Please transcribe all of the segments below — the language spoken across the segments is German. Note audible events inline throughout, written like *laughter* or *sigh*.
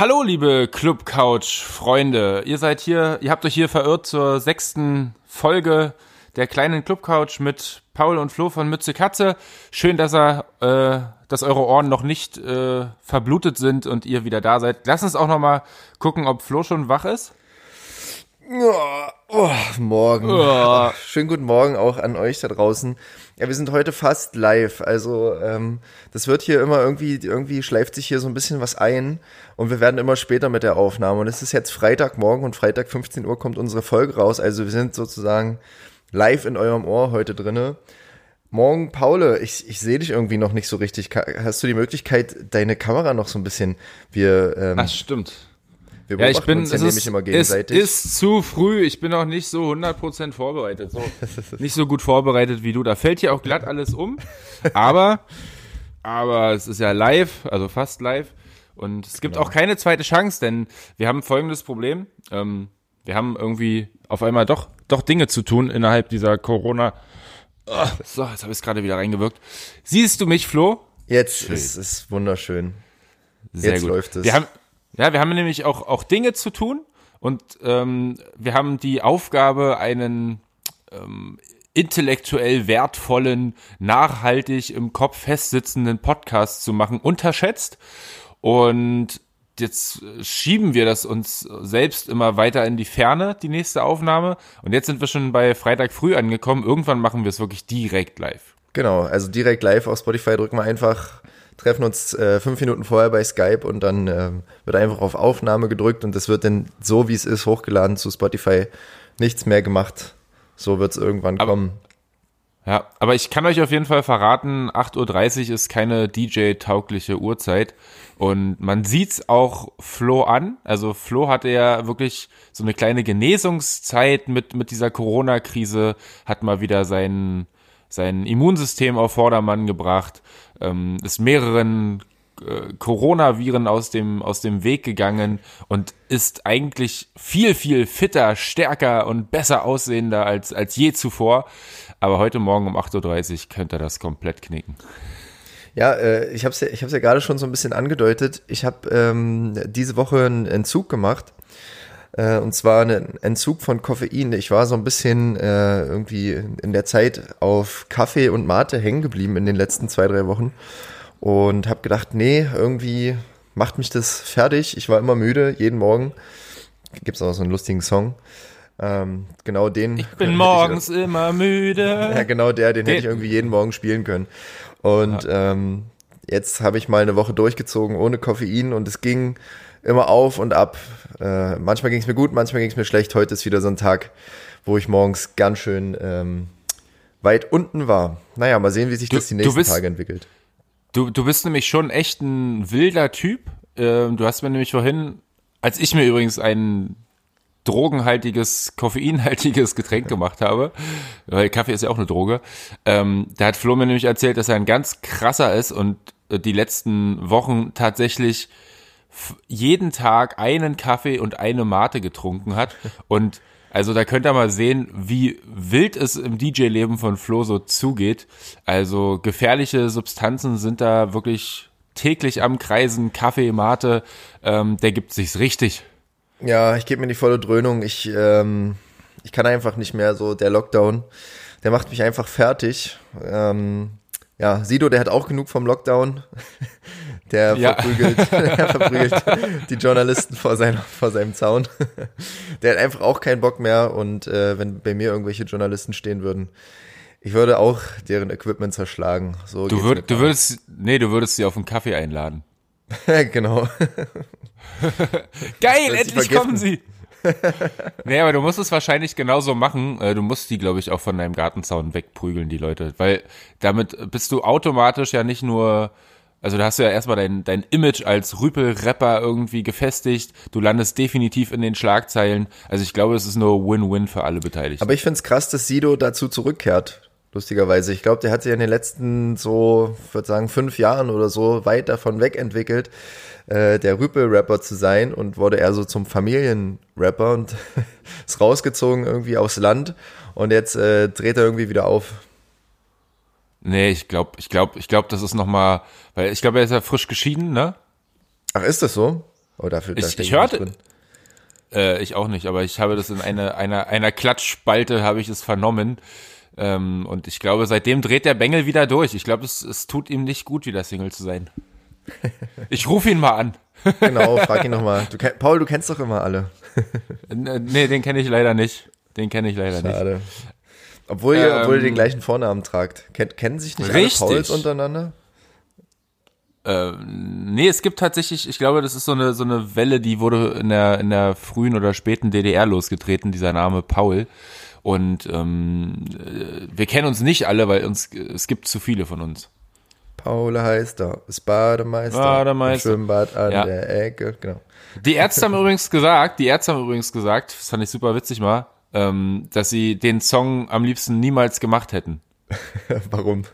Hallo, liebe Club Couch Freunde. Ihr seid hier, ihr habt euch hier verirrt zur sechsten Folge der kleinen Club Couch mit Paul und Flo von Mütze Katze. Schön, dass er, äh, dass eure Ohren noch nicht äh, verblutet sind und ihr wieder da seid. Lass uns auch noch mal gucken, ob Flo schon wach ist. Oh, oh, morgen. Oh. Schönen guten Morgen auch an euch da draußen. Ja, wir sind heute fast live. Also ähm, das wird hier immer irgendwie, irgendwie schleift sich hier so ein bisschen was ein und wir werden immer später mit der Aufnahme. Und es ist jetzt Freitagmorgen und Freitag 15 Uhr kommt unsere Folge raus. Also wir sind sozusagen live in eurem Ohr heute drinne. Morgen, Paul, ich, ich sehe dich irgendwie noch nicht so richtig. Hast du die Möglichkeit, deine Kamera noch so ein bisschen, wir, ähm, Das stimmt. Wir ja, ich bin, uns ja nämlich immer gegenseitig. Es ist zu früh. Ich bin auch nicht so 100% vorbereitet. So, *laughs* nicht so gut vorbereitet wie du. Da fällt hier auch glatt alles um. Aber, aber es ist ja live, also fast live. Und es gibt genau. auch keine zweite Chance, denn wir haben folgendes Problem. Ähm, wir haben irgendwie auf einmal doch, doch Dinge zu tun innerhalb dieser Corona. Oh, so, jetzt habe ich es gerade wieder reingewirkt. Siehst du mich, Flo? Jetzt Schön. ist es wunderschön. Sehr jetzt gut. läuft es. Wir haben, ja, wir haben nämlich auch, auch Dinge zu tun und ähm, wir haben die Aufgabe, einen ähm, intellektuell wertvollen, nachhaltig im Kopf festsitzenden Podcast zu machen, unterschätzt. Und jetzt schieben wir das uns selbst immer weiter in die Ferne, die nächste Aufnahme. Und jetzt sind wir schon bei Freitag früh angekommen. Irgendwann machen wir es wirklich direkt live. Genau, also direkt live auf Spotify drücken wir einfach treffen uns äh, fünf Minuten vorher bei Skype und dann äh, wird einfach auf Aufnahme gedrückt und es wird dann so, wie es ist, hochgeladen zu Spotify. Nichts mehr gemacht. So wird es irgendwann aber, kommen. Ja, aber ich kann euch auf jeden Fall verraten, 8.30 Uhr ist keine DJ-taugliche Uhrzeit. Und man sieht's auch Flo an. Also Flo hatte ja wirklich so eine kleine Genesungszeit mit, mit dieser Corona-Krise, hat mal wieder sein, sein Immunsystem auf Vordermann gebracht ähm, ist mehreren äh, Coronaviren aus dem, aus dem Weg gegangen und ist eigentlich viel, viel fitter, stärker und besser aussehender als, als je zuvor. Aber heute Morgen um 8.30 Uhr könnte er das komplett knicken. Ja, äh, ich habe es ja, ja gerade schon so ein bisschen angedeutet. Ich habe ähm, diese Woche einen Entzug gemacht äh, und zwar ein Entzug von Koffein. Ich war so ein bisschen äh, irgendwie in der Zeit auf Kaffee und Mate hängen geblieben in den letzten zwei, drei Wochen und habe gedacht, nee, irgendwie macht mich das fertig. Ich war immer müde, jeden Morgen. Gibt's auch so einen lustigen Song. Ähm, genau den. Ich bin morgens ich, immer müde. *laughs* Ja, genau der, den, den, hätte ich irgendwie jeden Morgen spielen können. Und ja. ähm, jetzt habe ich mal eine Woche durchgezogen ohne Koffein und es ging immer auf und ab. Äh, manchmal ging es mir gut, manchmal ging es mir schlecht. Heute ist wieder so ein Tag, wo ich morgens ganz schön ähm, weit unten war. Naja, mal sehen, wie sich du, das die nächsten bist, Tage entwickelt. Du, du bist nämlich schon echt ein wilder Typ. Ähm, du hast mir nämlich vorhin, als ich mir übrigens ein drogenhaltiges, koffeinhaltiges Getränk *laughs* gemacht habe, weil Kaffee ist ja auch eine Droge, ähm, da hat Flo mir nämlich erzählt, dass er ein ganz krasser ist und die letzten Wochen tatsächlich jeden Tag einen Kaffee und eine Mate getrunken hat. *laughs* Und also da könnt ihr mal sehen, wie wild es im DJ-Leben von Flo so zugeht. Also gefährliche Substanzen sind da wirklich täglich am Kreisen. Kaffee, Mate, ähm, der gibt sich's richtig. Ja, ich gebe mir die volle Dröhnung. Ich, ähm, ich kann einfach nicht mehr so, der Lockdown, der macht mich einfach fertig. Ähm, ja, Sido, der hat auch genug vom Lockdown. *laughs* Der ja. verprügelt, *laughs* der verprügelt die Journalisten vor, sein, vor seinem Zaun. *laughs* Der hat einfach auch keinen Bock mehr und äh, wenn bei mir irgendwelche Journalisten stehen würden, ich würde auch deren Equipment zerschlagen. So du, würd, du würdest, nee, du würdest sie auf einen Kaffee einladen. *laughs* genau. Geil, endlich kommen sie. nee, aber du musst es wahrscheinlich genauso machen. Äh, du musst die, glaube ich, auch von deinem Gartenzaun wegprügeln, die Leute. Weil damit bist du automatisch ja nicht nur also da hast du ja erstmal dein, dein Image als Rüpel-Rapper irgendwie gefestigt. Du landest definitiv in den Schlagzeilen. Also ich glaube, es ist nur Win-Win für alle Beteiligten. Aber ich find's krass, dass Sido dazu zurückkehrt. Lustigerweise. Ich glaube, der hat sich in den letzten so, ich würde sagen, fünf Jahren oder so weit davon wegentwickelt, äh, der Rüpel-Rapper zu sein und wurde eher so zum Familienrapper und *laughs* ist rausgezogen irgendwie aufs Land und jetzt äh, dreht er irgendwie wieder auf. Nee, ich glaube, ich glaube, ich glaube, das ist noch mal, weil ich glaube, er ist ja frisch geschieden, ne? Ach, ist das so? Oh, dafür, da Ich, ich nicht hörte, äh, ich auch nicht, aber ich habe das in einer, einer, einer Klatschspalte habe ich es vernommen. Ähm, und ich glaube, seitdem dreht der Bengel wieder durch. Ich glaube, es, es tut ihm nicht gut, wieder Single zu sein. *laughs* Ich rufe ihn mal an. *laughs* Genau, frag ihn nochmal. Du, Paul, du kennst doch immer alle. N- Nee, den kenne ich leider nicht. Den kenne ich leider nicht. Obwohl ihr, Ähm, obwohl ihr den gleichen Vornamen tragt. Kennt, kennen sich nicht Richtig. alle Pauls untereinander? Äh, nee, es gibt tatsächlich, ich glaube, das ist so eine, so eine Welle, die wurde in der, in der frühen oder späten DDR losgetreten, dieser Name Paul. Und ähm, äh, wir kennen uns nicht alle, weil uns es gibt zu viele von uns. Paul heißt er, ist Bademeister. Bademeister. Im Schwimmbad an Ja. der Ecke, genau. Die Ärzte haben übrigens gesagt, die Ärzte haben übrigens gesagt, das fand ich super witzig mal, ähm, dass sie den Song am liebsten niemals gemacht hätten. *laughs* Warum?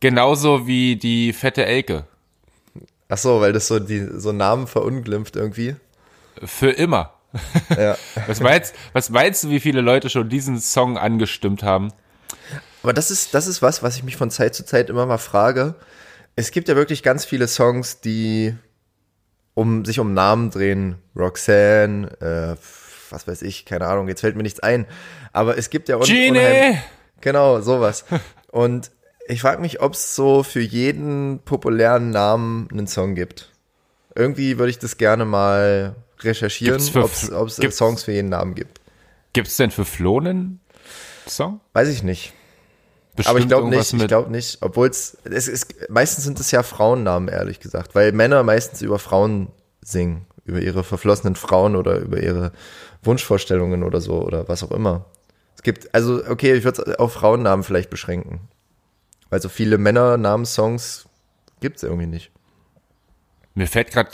Genauso wie die fette Elke. Ach so, weil das so die so Namen verunglimpft irgendwie. Für immer. *laughs* Ja. *laughs* Was meinst, was meinst du, wie viele Leute schon diesen Song angestimmt haben? Aber das ist, das ist was, was ich mich von Zeit zu Zeit immer mal frage. Es gibt ja wirklich ganz viele Songs, die um sich um Namen drehen. Roxanne, äh, was weiß ich, keine Ahnung, jetzt fällt mir nichts ein. Aber es gibt ja un Genie! Genau, sowas. *laughs* Und ich frage mich, ob es so für jeden populären Namen einen Song gibt. Irgendwie würde ich das gerne mal recherchieren, ob es Songs für jeden Namen gibt. Gibt's denn für Flo einen Song? Weiß ich nicht. Bestimmt Aber ich glaube nicht, ich glaube nicht, obwohl es, es ist, meistens sind es ja Frauennamen, ehrlich gesagt, weil Männer meistens über Frauen singen, über ihre verflossenen Frauen oder über ihre Wunschvorstellungen oder so oder was auch immer. Es gibt, also okay, ich würde es auf Frauennamen vielleicht beschränken, weil so viele Männernamenssongs gibt es irgendwie nicht. Mir fällt gerade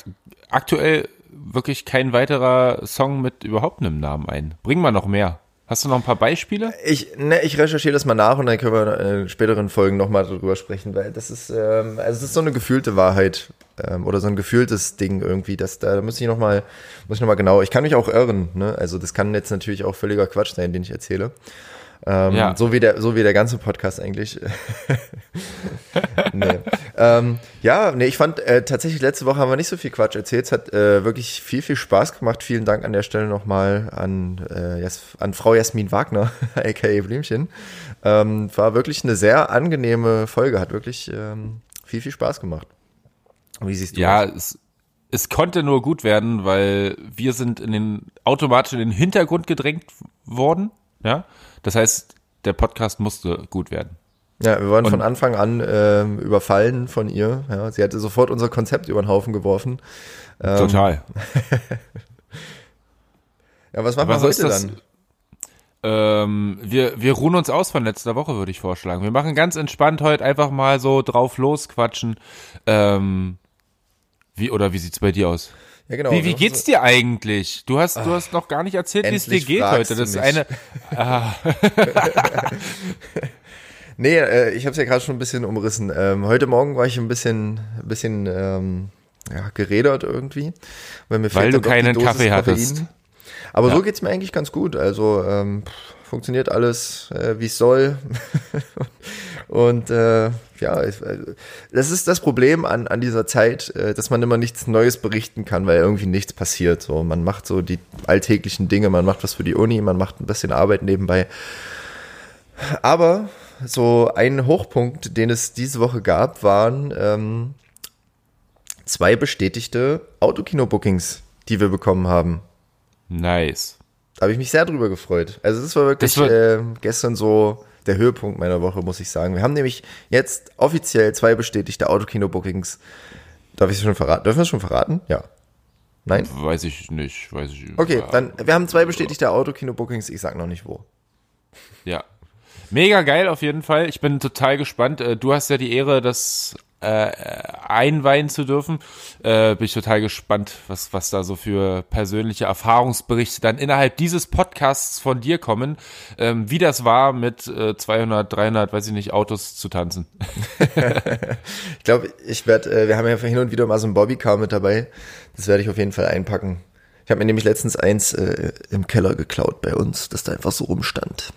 aktuell wirklich kein weiterer Song mit überhaupt einem Namen ein. Bring mal noch mehr. Hast du noch ein paar Beispiele? Ich, ne, ich recherchiere das mal nach und dann können wir in späteren Folgen nochmal darüber sprechen, weil das ist, ähm, also es ist so eine gefühlte Wahrheit ähm, oder so ein gefühltes Ding irgendwie. Das, da muss ich nochmal, muss ich noch mal genau, ich kann mich auch irren, ne? Also das kann jetzt natürlich auch völliger Quatsch sein, den ich erzähle. Ähm, Ja. so, wie der, so wie der ganze Podcast eigentlich. *laughs* nee. ähm, ja, nee, ich fand äh, tatsächlich letzte Woche haben wir nicht so viel Quatsch erzählt. Es hat äh, wirklich viel, viel Spaß gemacht. Vielen Dank an der Stelle nochmal an, äh, an Frau Jasmin Wagner, *laughs* aka Blümchen. Ähm, war wirklich eine sehr angenehme Folge, hat wirklich ähm, viel, viel Spaß gemacht. Wie siehst du Ja, das? es, es konnte nur gut werden, weil wir sind in den automatisch in den Hintergrund gedrängt worden. Ja, das heißt, der Podcast musste gut werden. Ja, wir wurden Und- von Anfang an ähm, überfallen von ihr. Ja, sie hatte sofort unser Konzept über den Haufen geworfen. Ähm, Total. *laughs* Ja, was machen Aber wir heute dann? Ähm, wir, wir ruhen uns aus von letzter Woche, würde ich vorschlagen. Wir machen ganz entspannt heute einfach mal so drauf losquatschen. Ähm, wie, oder wie sieht's bei dir aus? Ja, genau. Wie, wie geht's dir eigentlich? Du hast, du hast noch gar nicht erzählt, wie es dir geht heute. Das ist eine, *laughs* ah, *laughs* Nee, äh, ich habe es ja gerade schon ein bisschen umrissen. Ähm, heute Morgen war ich ein bisschen, ein bisschen ähm, ja, geredert irgendwie. Weil, mir Weil du keinen Kaffee hattest. Koffein. Aber Ja. so geht's mir eigentlich ganz gut. Also ähm, funktioniert alles, äh, wie es soll. *laughs* Und äh, ja, äh, das ist das Problem an, an dieser Zeit, äh, dass man immer nichts Neues berichten kann, weil irgendwie nichts passiert. So, man macht so die alltäglichen Dinge, man macht was für die Uni, man macht ein bisschen Arbeit nebenbei. Aber so ein Hochpunkt, den es diese Woche gab, waren ähm, zwei bestätigte Autokino-Bookings, die wir bekommen haben. nice. Da habe ich mich sehr drüber gefreut. Also das war wirklich war- ähm, gestern so der Höhepunkt meiner Woche, muss ich sagen. Wir haben nämlich jetzt offiziell zwei bestätigte Autokino-Bookings. Darf ich es schon verraten? Dürfen wir es schon verraten? Ja. Nein? Weiß ich nicht, weiß ich Okay, ja. dann, wir haben zwei bestätigte Autokino-Bookings. Ich sag noch nicht wo. Ja. Mega geil auf jeden Fall. Ich bin total gespannt. Äh, Du hast ja die Ehre, das äh, einweihen zu dürfen. Äh, bin ich total gespannt, was, was da so für persönliche Erfahrungsberichte dann innerhalb dieses Podcasts von dir kommen. Ähm, wie das war, mit äh, 200, 300, weiß ich nicht, Autos zu tanzen. *laughs* Ich glaube, ich werde, äh, wir haben ja hin und wieder mal so ein Bobbycar mit dabei. Das werde ich auf jeden Fall einpacken. Ich habe mir nämlich letztens eins äh, im Keller geklaut bei uns, das da einfach so rumstand.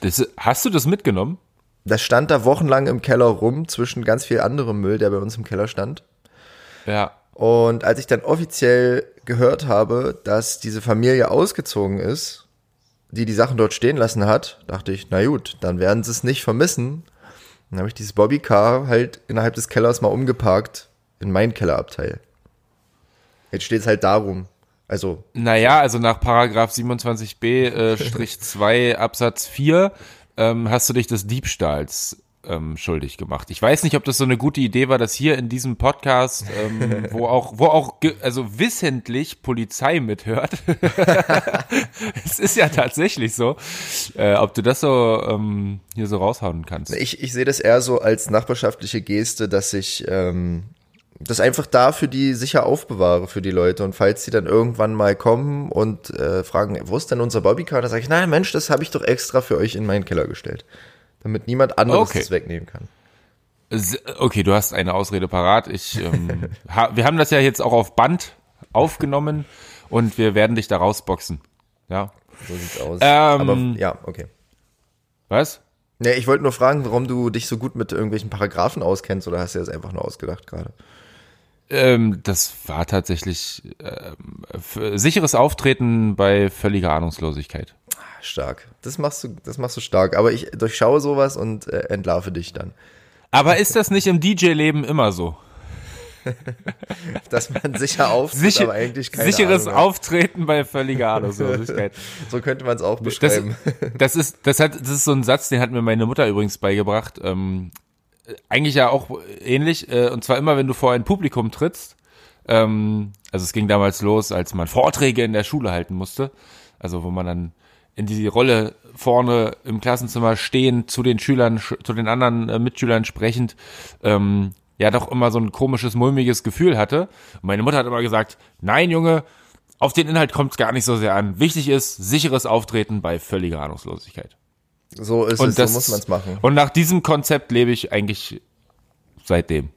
Das, hast du das mitgenommen? Das stand da wochenlang im Keller rum, zwischen ganz viel anderem Müll, der bei uns im Keller stand. Ja. Und als ich dann offiziell gehört habe, dass diese Familie ausgezogen ist, die die Sachen dort stehen lassen hat, dachte ich, na gut, dann werden sie es nicht vermissen. Dann habe ich dieses Bobbycar halt innerhalb des Kellers mal umgeparkt in mein Kellerabteil. Jetzt steht es halt darum. Also. Naja, also nach Paragraph 27b-2 äh, *laughs* Absatz 4 ähm, hast du dich des Diebstahls ähm, schuldig gemacht. Ich weiß nicht, ob das so eine gute Idee war, dass hier in diesem Podcast, ähm, *laughs* wo auch, wo auch, also wissentlich Polizei mithört. *laughs* es ist ja tatsächlich so, äh, ob du das so ähm, hier so raushauen kannst. Ich, ich sehe das eher so als nachbarschaftliche Geste, dass ich ähm, das einfach da für die sicher aufbewahre für die Leute und falls sie dann irgendwann mal kommen und äh, fragen, wo ist denn unser Bobbycar, da sage ich, nein Mensch, das habe ich doch extra für euch in meinen Keller gestellt damit niemand anderes okay. es wegnehmen kann. Okay, du hast eine Ausrede parat. Ich, ähm, *laughs* ha, wir haben das ja jetzt auch auf Band aufgenommen und wir werden dich da rausboxen. Ja. So sieht's aus. Ähm, Aber ja, okay. Was? Ja, ich wollte nur fragen, warum du dich so gut mit irgendwelchen Paragraphen auskennst oder hast du das einfach nur ausgedacht gerade? Ähm, das war tatsächlich ähm, sicheres Auftreten bei völliger Ahnungslosigkeit. Stark. Das machst du, das machst du stark. Aber ich durchschaue sowas und äh, entlarve dich dann. Aber ist das nicht im DJ-Leben immer so? *laughs* Dass man sicher auftritt, Sicher, aber eigentlich keine Sicheres Ahnung Auftreten bei völliger Ahnungslosigkeit. *laughs* so könnte man es auch beschreiben. Das, das, ist, das, hat, das ist so ein Satz, den hat mir meine Mutter übrigens beigebracht. Ähm, eigentlich ja auch ähnlich. Äh, und zwar immer, wenn du vor ein Publikum trittst. Ähm, also es ging damals los, als man Vorträge in der Schule halten musste. Also wo man dann in die Rolle vorne im Klassenzimmer stehen, zu den Schülern, zu den anderen äh, Mitschülern sprechend, ähm, ja doch immer so ein komisches, mulmiges Gefühl hatte. Und meine Mutter hat immer gesagt, nein, Junge, auf den Inhalt kommt es gar nicht so sehr an. Wichtig ist sicheres Auftreten bei völliger Ahnungslosigkeit. So ist und es, das, so muss man es machen. Und nach diesem Konzept lebe ich eigentlich seitdem.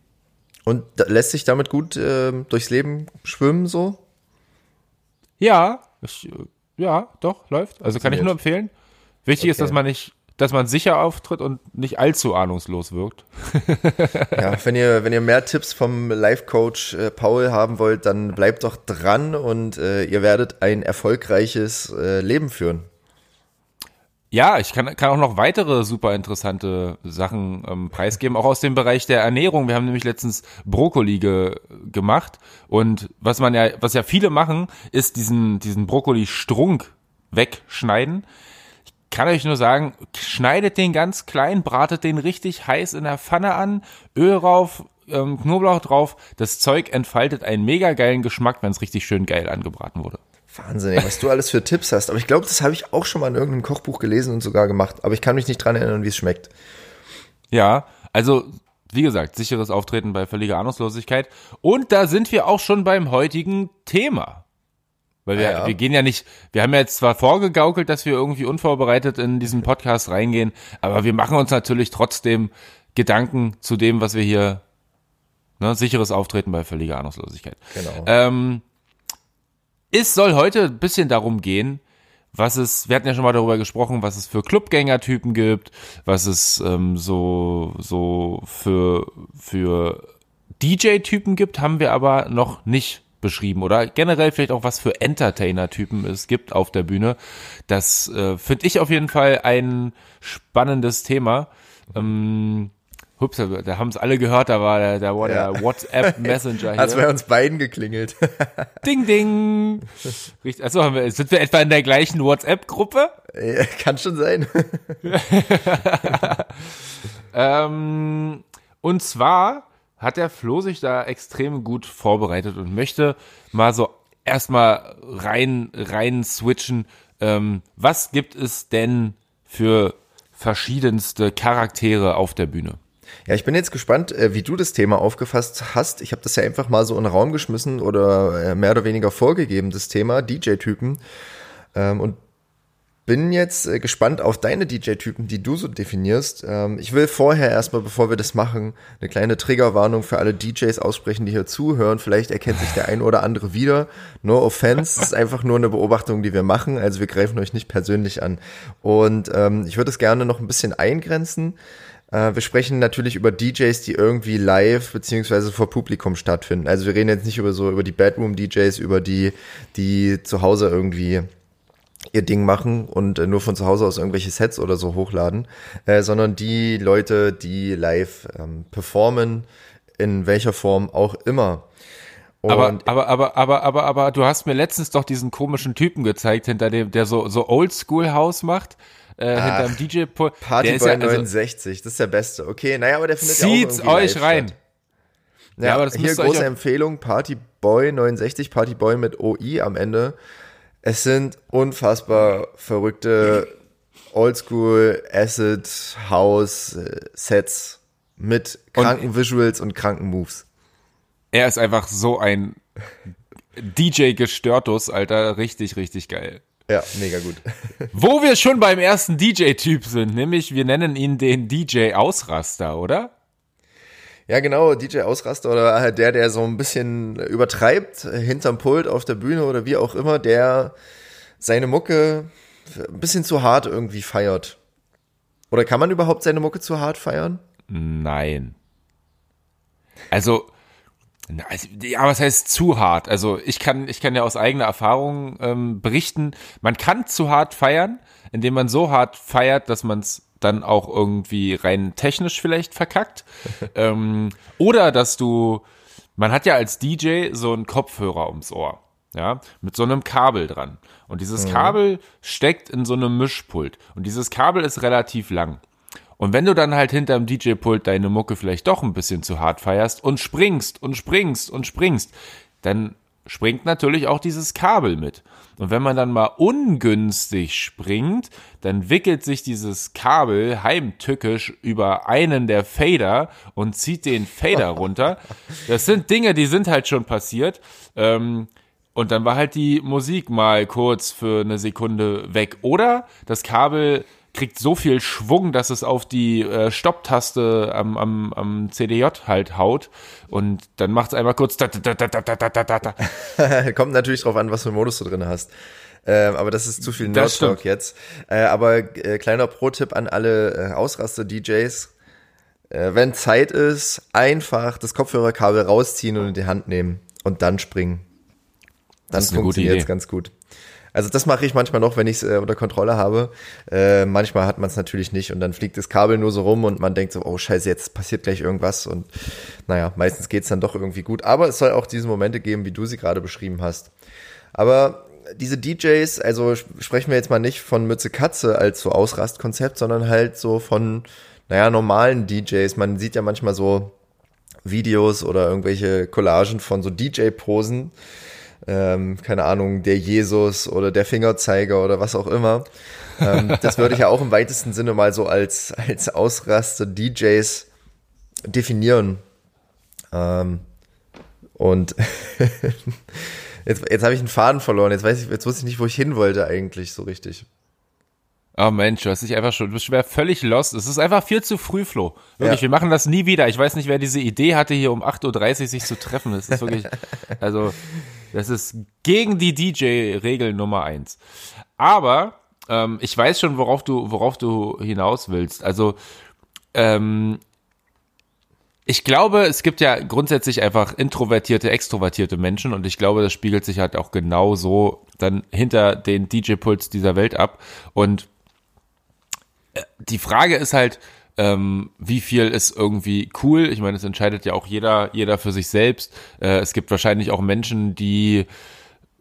Und lässt sich damit gut äh, durchs Leben schwimmen so? Ja, ich ja, doch, läuft. Also kann ich nur empfehlen. Wichtig okay. ist, dass man nicht, dass man sicher auftritt und nicht allzu ahnungslos wirkt. *laughs* ja, wenn ihr, wenn ihr mehr Tipps vom Life-Coach äh, Paul haben wollt, dann bleibt doch dran und äh, ihr werdet ein erfolgreiches äh, Leben führen. Ja, ich kann, kann auch noch weitere super interessante Sachen ähm, preisgeben, auch aus dem Bereich der Ernährung. Wir haben nämlich letztens Brokkoli ge gemacht und was man ja, was ja viele machen, ist diesen, diesen Brokkoli-Strunk wegschneiden. Ich kann euch nur sagen, schneidet den ganz klein, bratet den richtig heiß in der Pfanne an, Öl rauf, ähm, Knoblauch drauf. Das Zeug entfaltet einen mega geilen Geschmack, wenn es richtig schön geil angebraten wurde. Wahnsinn, was du alles für Tipps hast. Aber ich glaube, das habe ich auch schon mal in irgendeinem Kochbuch gelesen und sogar gemacht. Aber ich kann mich nicht dran erinnern, wie es schmeckt. Ja, also wie gesagt, sicheres Auftreten bei völliger Ahnungslosigkeit. Und da sind wir auch schon beim heutigen Thema. Weil wir, ah, ja. wir gehen ja nicht, wir haben ja jetzt zwar vorgegaukelt, dass wir irgendwie unvorbereitet in diesen Podcast reingehen, aber wir machen uns natürlich trotzdem Gedanken zu dem, was wir hier, ne, sicheres Auftreten bei völliger Ahnungslosigkeit. Genau. Ähm, es soll heute ein bisschen darum gehen, was es, wir hatten ja schon mal darüber gesprochen, was es für Clubgängertypen gibt, was es ähm, so, so für, für DJ-Typen gibt, haben wir aber noch nicht beschrieben oder generell vielleicht auch was für Entertainer-Typen es gibt auf der Bühne. Das äh, finde ich auf jeden Fall ein spannendes Thema. Ähm, Hups, da haben es alle gehört, da war der, da war ja. der WhatsApp *laughs* Messenger hier. Als bei uns beiden geklingelt. *laughs* ding, ding. Richtig, also haben wir, sind wir etwa in der gleichen WhatsApp-Gruppe? Ja, kann schon sein. *laughs* ähm, und zwar hat der Flo sich da extrem gut vorbereitet und möchte mal so erstmal rein, rein switchen. Ähm, was gibt es denn für verschiedenste Charaktere auf der Bühne? Ja, ich bin jetzt gespannt, äh, wie du das Thema aufgefasst hast. Ich habe das ja einfach mal so in den Raum geschmissen oder äh, mehr oder weniger vorgegeben, das Thema DJ-Typen. Ähm, und bin jetzt äh, gespannt auf deine DJ-Typen, die du so definierst. Ähm, ich will vorher erstmal, bevor wir das machen, eine kleine Triggerwarnung für alle DJs aussprechen, die hier zuhören. Vielleicht erkennt sich der ein oder andere wieder. No offense, es ist einfach nur eine Beobachtung, die wir machen. Also wir greifen euch nicht persönlich an. Und ähm, ich würde es gerne noch ein bisschen eingrenzen. Äh, wir sprechen natürlich über DJs, die irgendwie live beziehungsweise vor Publikum stattfinden. Also wir reden jetzt nicht über so über die Bedroom-DJs, über die, die zu Hause irgendwie ihr Ding machen und äh, nur von zu Hause aus irgendwelche Sets oder so hochladen, äh, sondern die Leute, die live ähm, performen, in welcher Form auch immer. Und aber, aber, aber, aber, aber, aber, du hast mir letztens doch diesen komischen Typen gezeigt, hinter dem, der so, so Oldschool House macht, äh, Ach, hinterm DJ Pult. Partyboy ja, 69, also, das ist der beste. Okay, naja, aber der findet ja auch euch rein. Statt. Ja, ja, aber das hier große Empfehlung, Partyboy 69, Partyboy mit OI am Ende. Es sind unfassbar verrückte Oldschool Acid House äh, Sets mit kranken und Visuals und kranken Moves. Er ist einfach so ein DJ Gestörtus, Alter, richtig, richtig geil. Ja, mega gut. *laughs* Wo wir schon beim ersten DJ-Typ sind, nämlich wir nennen ihn den DJ Ausraster, oder? Ja, genau, DJ Ausraster oder der, der so ein bisschen übertreibt, hinterm Pult auf der Bühne oder wie auch immer, der seine Mucke ein bisschen zu hart irgendwie feiert. Oder kann man überhaupt seine Mucke zu hart feiern? Nein. Also, also, ja, was heißt zu hart? Also ich kann, ich kann ja aus eigener Erfahrung ähm, berichten, man kann zu hart feiern, indem man so hart feiert, dass man es dann auch irgendwie rein technisch vielleicht verkackt. *laughs* ähm, oder dass du, man hat ja als DJ so einen Kopfhörer ums Ohr, ja, mit so einem Kabel dran. Und dieses mhm. Kabel steckt in so einem Mischpult. Und dieses Kabel ist relativ lang. Und wenn du dann halt hinterm DJ-Pult deine Mucke vielleicht doch ein bisschen zu hart feierst und springst und springst und springst, dann springt natürlich auch dieses Kabel mit. Und wenn man dann mal ungünstig springt, dann wickelt sich dieses Kabel heimtückisch über einen der Fader und zieht den Fader *laughs* runter. Das sind Dinge, die sind halt schon passiert. Ähm, und dann war halt die Musik mal kurz für eine Sekunde weg. Oder das Kabel kriegt so viel Schwung, dass es auf die äh, Stopptaste am, am, am CDJ halt haut und dann macht es einmal kurz. Da, da, da, da, da, da, da. *laughs* Kommt natürlich drauf an, was für einen Modus du drin hast. Ähm, aber das ist zu viel Nerd-Talk jetzt. Äh, aber äh, kleiner Pro-Tipp an alle äh, Ausraster-DJs. Äh, wenn Zeit ist, einfach das Kopfhörerkabel rausziehen und in die Hand nehmen und dann springen. Dann funktioniert es ganz gut. Also das mache ich manchmal noch, wenn ich es äh, unter Kontrolle habe. Äh, manchmal hat man es natürlich nicht und dann fliegt das Kabel nur so rum und man denkt so, oh scheiße, jetzt passiert gleich irgendwas und naja, meistens geht's dann doch irgendwie gut. Aber es soll auch diese Momente geben, wie du sie gerade beschrieben hast. Aber diese DJs, also sprechen wir jetzt mal nicht von Mütze Katze als so Ausrastkonzept, sondern halt so von, naja, normalen DJs. Man sieht ja manchmal so Videos oder irgendwelche Collagen von so DJ-Posen ähm, keine Ahnung, der Jesus oder der Fingerzeiger oder was auch immer. Ähm, *laughs* das würde ich ja auch im weitesten Sinne mal so als, als Ausraster DJs definieren. Ähm, und *laughs* jetzt, jetzt habe ich einen Faden verloren. Jetzt weiß ich, jetzt wusste ich nicht, wo ich hin wollte eigentlich so richtig. Oh Mensch, du hast dich einfach schon, du bist schwer völlig lost. Es ist einfach viel zu früh, Flo. Wirklich, ja. wir machen das nie wieder. Ich weiß nicht, wer diese Idee hatte, hier um 8.30 Uhr sich zu treffen. Das ist wirklich, *laughs* also, das ist gegen die DJ-Regel Nummer eins. Aber ähm, ich weiß schon, worauf du, worauf du hinaus willst. Also, ähm, ich glaube, es gibt ja grundsätzlich einfach introvertierte, extrovertierte Menschen und ich glaube, das spiegelt sich halt auch genau so dann hinter den DJ-Puls dieser Welt ab. Und die Frage ist halt, ähm, wie viel ist irgendwie cool? Ich meine, es entscheidet ja auch jeder, jeder für sich selbst. Äh, es gibt wahrscheinlich auch Menschen, die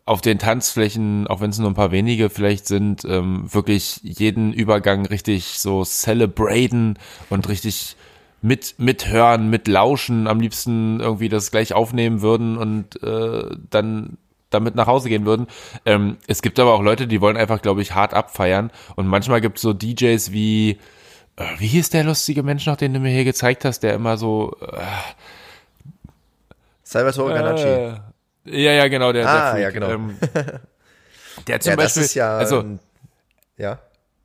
auf den Tanzflächen, auch wenn es nur ein paar wenige vielleicht sind, ähm, wirklich jeden Übergang richtig so celebraten und richtig mit mithören, mitlauschen, am liebsten irgendwie das gleich aufnehmen würden und äh, dann damit nach Hause gehen würden. Ähm, es gibt aber auch Leute, die wollen einfach, glaube ich, hart abfeiern. Und manchmal gibt es so DJs wie, äh, wie hieß der lustige Mensch noch, den du mir hier gezeigt hast, der immer so äh, Salvatore Ganacci. Äh, ja, ja, genau, der, ah, der Freak, ja, genau. Ähm, der *laughs* zum ja, Beispiel, ja, also, ja.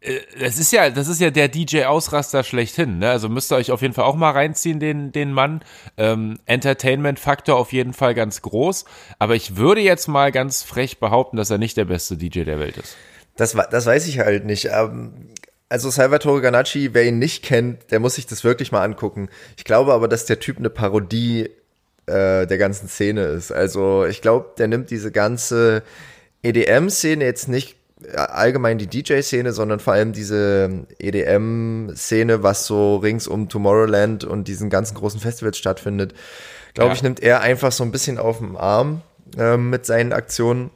Äh, das ist ja, das ist ja der DJ-Ausraster schlechthin. Ne? Also müsst ihr euch auf jeden Fall auch mal reinziehen, den, den Mann. Ähm, Entertainment-Faktor auf jeden Fall ganz groß. Aber ich würde jetzt mal ganz frech behaupten, dass er nicht der beste DJ der Welt ist. Das, das weiß ich halt nicht. Ähm, Also Salvatore Ganacci, wer ihn nicht kennt, der muss sich das wirklich mal angucken. Ich glaube aber, dass der Typ eine Parodie äh, der ganzen Szene ist. Also ich glaube, der nimmt diese ganze EDM-Szene jetzt nicht allgemein die DJ-Szene, sondern vor allem diese EDM-Szene, was so rings um Tomorrowland und diesen ganzen großen Festivals stattfindet, glaube ja. ich, nimmt er einfach so ein bisschen auf den Arm äh, mit seinen Aktionen.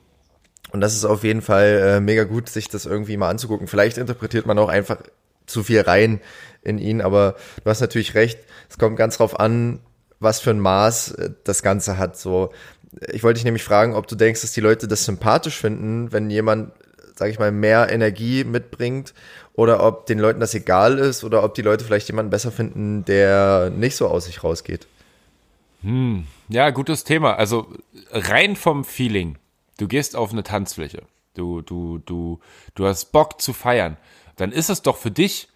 Und das ist auf jeden Fall äh, mega gut, sich das irgendwie mal anzugucken. Vielleicht interpretiert man auch einfach zu viel rein in ihn, aber du hast natürlich recht. Es kommt ganz drauf an, was für ein Maß äh, das Ganze hat. So, ich wollte dich nämlich fragen, ob du denkst, dass die Leute das sympathisch finden, wenn jemand sage ich mal, mehr Energie mitbringt oder ob den Leuten das egal ist oder ob die Leute vielleicht jemanden besser finden, der nicht so aus sich rausgeht. Hm, ja, gutes Thema. Also rein vom Feeling. Du gehst auf eine Tanzfläche. Du, du, du, du hast Bock zu feiern. Dann ist es doch für dich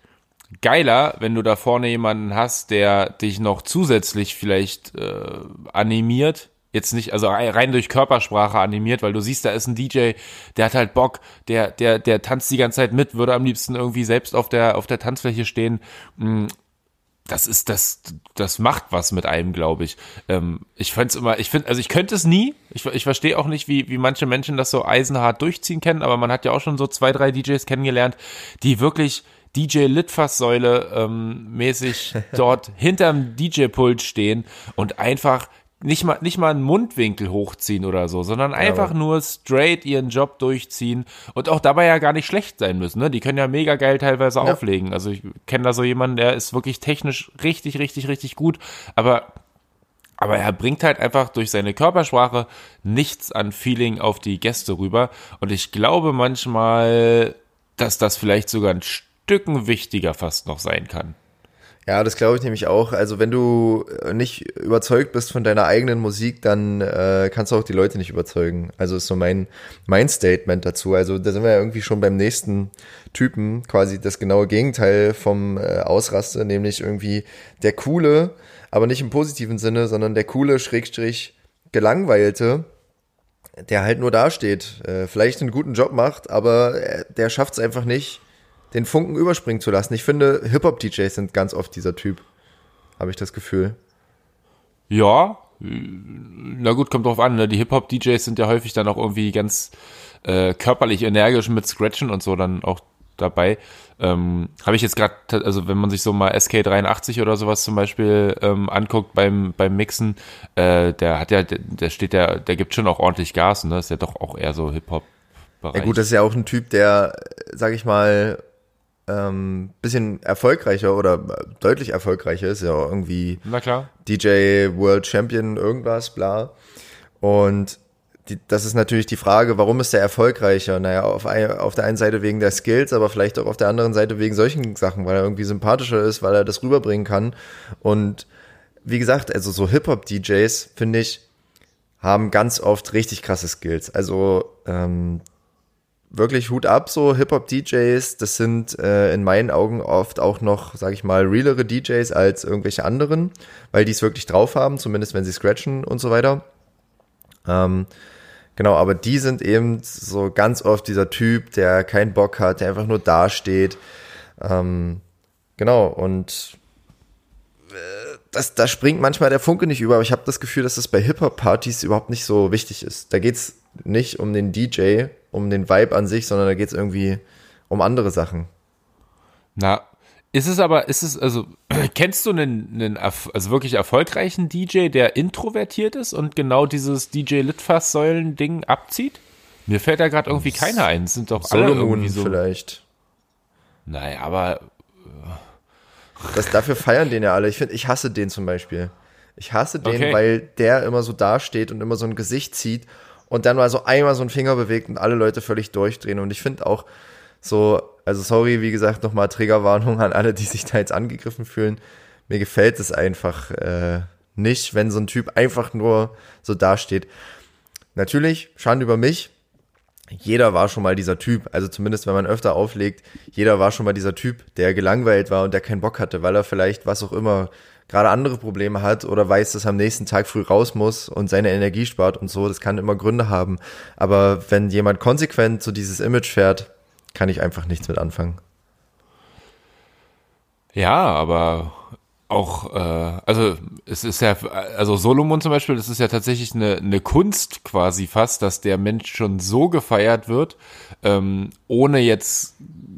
geiler, wenn du da vorne jemanden hast, der dich noch zusätzlich vielleicht äh, animiert, jetzt nicht, also rein durch Körpersprache animiert, weil du siehst, da ist ein DJ, der hat halt Bock, der, der, der tanzt die ganze Zeit mit, würde am liebsten irgendwie selbst auf der, auf der Tanzfläche stehen. Mm, das ist, das, das macht was mit einem, glaube ich. Ähm, ich find's immer, ich finde, also ich könnte es nie. Ich, ich verstehe auch nicht, wie, wie manche Menschen das so eisenhart durchziehen können, aber man hat ja auch schon so zwei, drei DJs kennengelernt, die wirklich DJ Litfaßsäule ähm, mäßig *laughs* dort hinterm DJ-Pult stehen und einfach nicht mal, nicht mal einen Mundwinkel hochziehen oder so, sondern einfach ja, nur straight ihren Job durchziehen und auch dabei ja gar nicht schlecht sein müssen. Ne? Die können ja mega geil teilweise ja. auflegen. Also ich kenne da so jemanden, der ist wirklich technisch richtig, richtig, richtig gut, aber aber er bringt halt einfach durch seine Körpersprache nichts an Feeling auf die Gäste rüber. Und ich glaube manchmal, dass das vielleicht sogar ein Stücken wichtiger fast noch sein kann. Ja, das glaube ich nämlich auch. Also wenn du nicht überzeugt bist von deiner eigenen Musik, dann äh, kannst du auch die Leute nicht überzeugen. Also ist so mein, mein Statement dazu. Also da sind wir ja irgendwie schon beim nächsten Typen, quasi das genaue Gegenteil vom äh, Ausraste, nämlich irgendwie der coole, aber nicht im positiven Sinne, sondern der coole, Schrägstrich, gelangweilte, der halt nur dasteht, äh, vielleicht einen guten Job macht, aber äh, der schafft es einfach nicht, den Funken überspringen zu lassen. Ich finde, Hip-Hop-DJs sind ganz oft dieser Typ. Habe ich das Gefühl. Ja, na gut, kommt drauf an. Ne? Die Hip-Hop-DJs sind ja häufig dann auch irgendwie ganz äh, körperlich energisch mit Scratchen und so dann auch dabei. Ähm, Habe ich jetzt gerade, also wenn man sich so mal SK83 oder sowas zum Beispiel ähm, anguckt beim beim Mixen, äh, der hat ja, der, der steht der, der gibt schon auch ordentlich Gas, ne? Ist ja doch auch eher so Hip Hop. Ja gut, das ist ja auch ein Typ, der, sag ich mal, ähm, bisschen erfolgreicher oder deutlich erfolgreicher ist, ja irgendwie Na klar. DJ World Champion irgendwas, bla. Und die, das ist natürlich die Frage, warum ist der erfolgreicher? Naja, auf, ein, auf der einen Seite wegen der Skills, aber vielleicht auch auf der anderen Seite wegen solchen Sachen, weil er irgendwie sympathischer ist, weil er das rüberbringen kann. Und wie gesagt, also so Hip-Hop-DJs, finde ich, haben ganz oft richtig krasse Skills. Also ähm, wirklich Hut ab, so Hip-Hop-DJs. Das sind äh, in meinen Augen oft auch noch, sag ich mal, realere DJs als irgendwelche anderen, weil die es wirklich drauf haben, zumindest wenn sie scratchen und so weiter. Ähm, genau, aber die sind eben so ganz oft dieser Typ, der keinen Bock hat, der einfach nur dasteht. Ähm, genau, und äh, das, da springt manchmal der Funke nicht über, aber ich habe das Gefühl, dass das bei Hip-Hop-Partys überhaupt nicht so wichtig ist. Da geht's nicht um den DJ, um den Vibe an sich, sondern da geht es irgendwie um andere Sachen. Na, ist es aber, ist es, also, *clears throat* kennst du einen, einen also wirklich erfolgreichen DJ, der introvertiert ist und genau dieses DJ Litfaß-Säulen-Ding abzieht? Mir fällt da gerade irgendwie keiner ein. Es sind doch alle irgendwie so. vielleicht. Naja, aber. Das, dafür feiern den ja alle. Ich finde, ich hasse den zum Beispiel. Ich hasse den, okay. weil der immer so dasteht und immer so ein Gesicht zieht und dann mal so einmal so einen Finger bewegt und alle Leute völlig durchdrehen. Und ich finde auch so, also sorry, wie gesagt, nochmal Trägerwarnung an alle, die sich da jetzt angegriffen fühlen. Mir gefällt es einfach äh, nicht, wenn so ein Typ einfach nur so dasteht. Natürlich, Schande über mich. Jeder war schon mal dieser Typ, also zumindest wenn man öfter auflegt, jeder war schon mal dieser Typ, der gelangweilt war und der keinen Bock hatte, weil er vielleicht was auch immer gerade andere Probleme hat oder weiß, dass er am nächsten Tag früh raus muss und seine Energie spart und so, das kann immer Gründe haben. Aber wenn jemand konsequent so dieses Image fährt, kann ich einfach nichts mit anfangen. Ja, aber auch, äh, also es ist ja, also Solomon zum Beispiel, das ist ja tatsächlich eine, eine Kunst quasi fast, dass der Mensch schon so gefeiert wird, ähm, ohne jetzt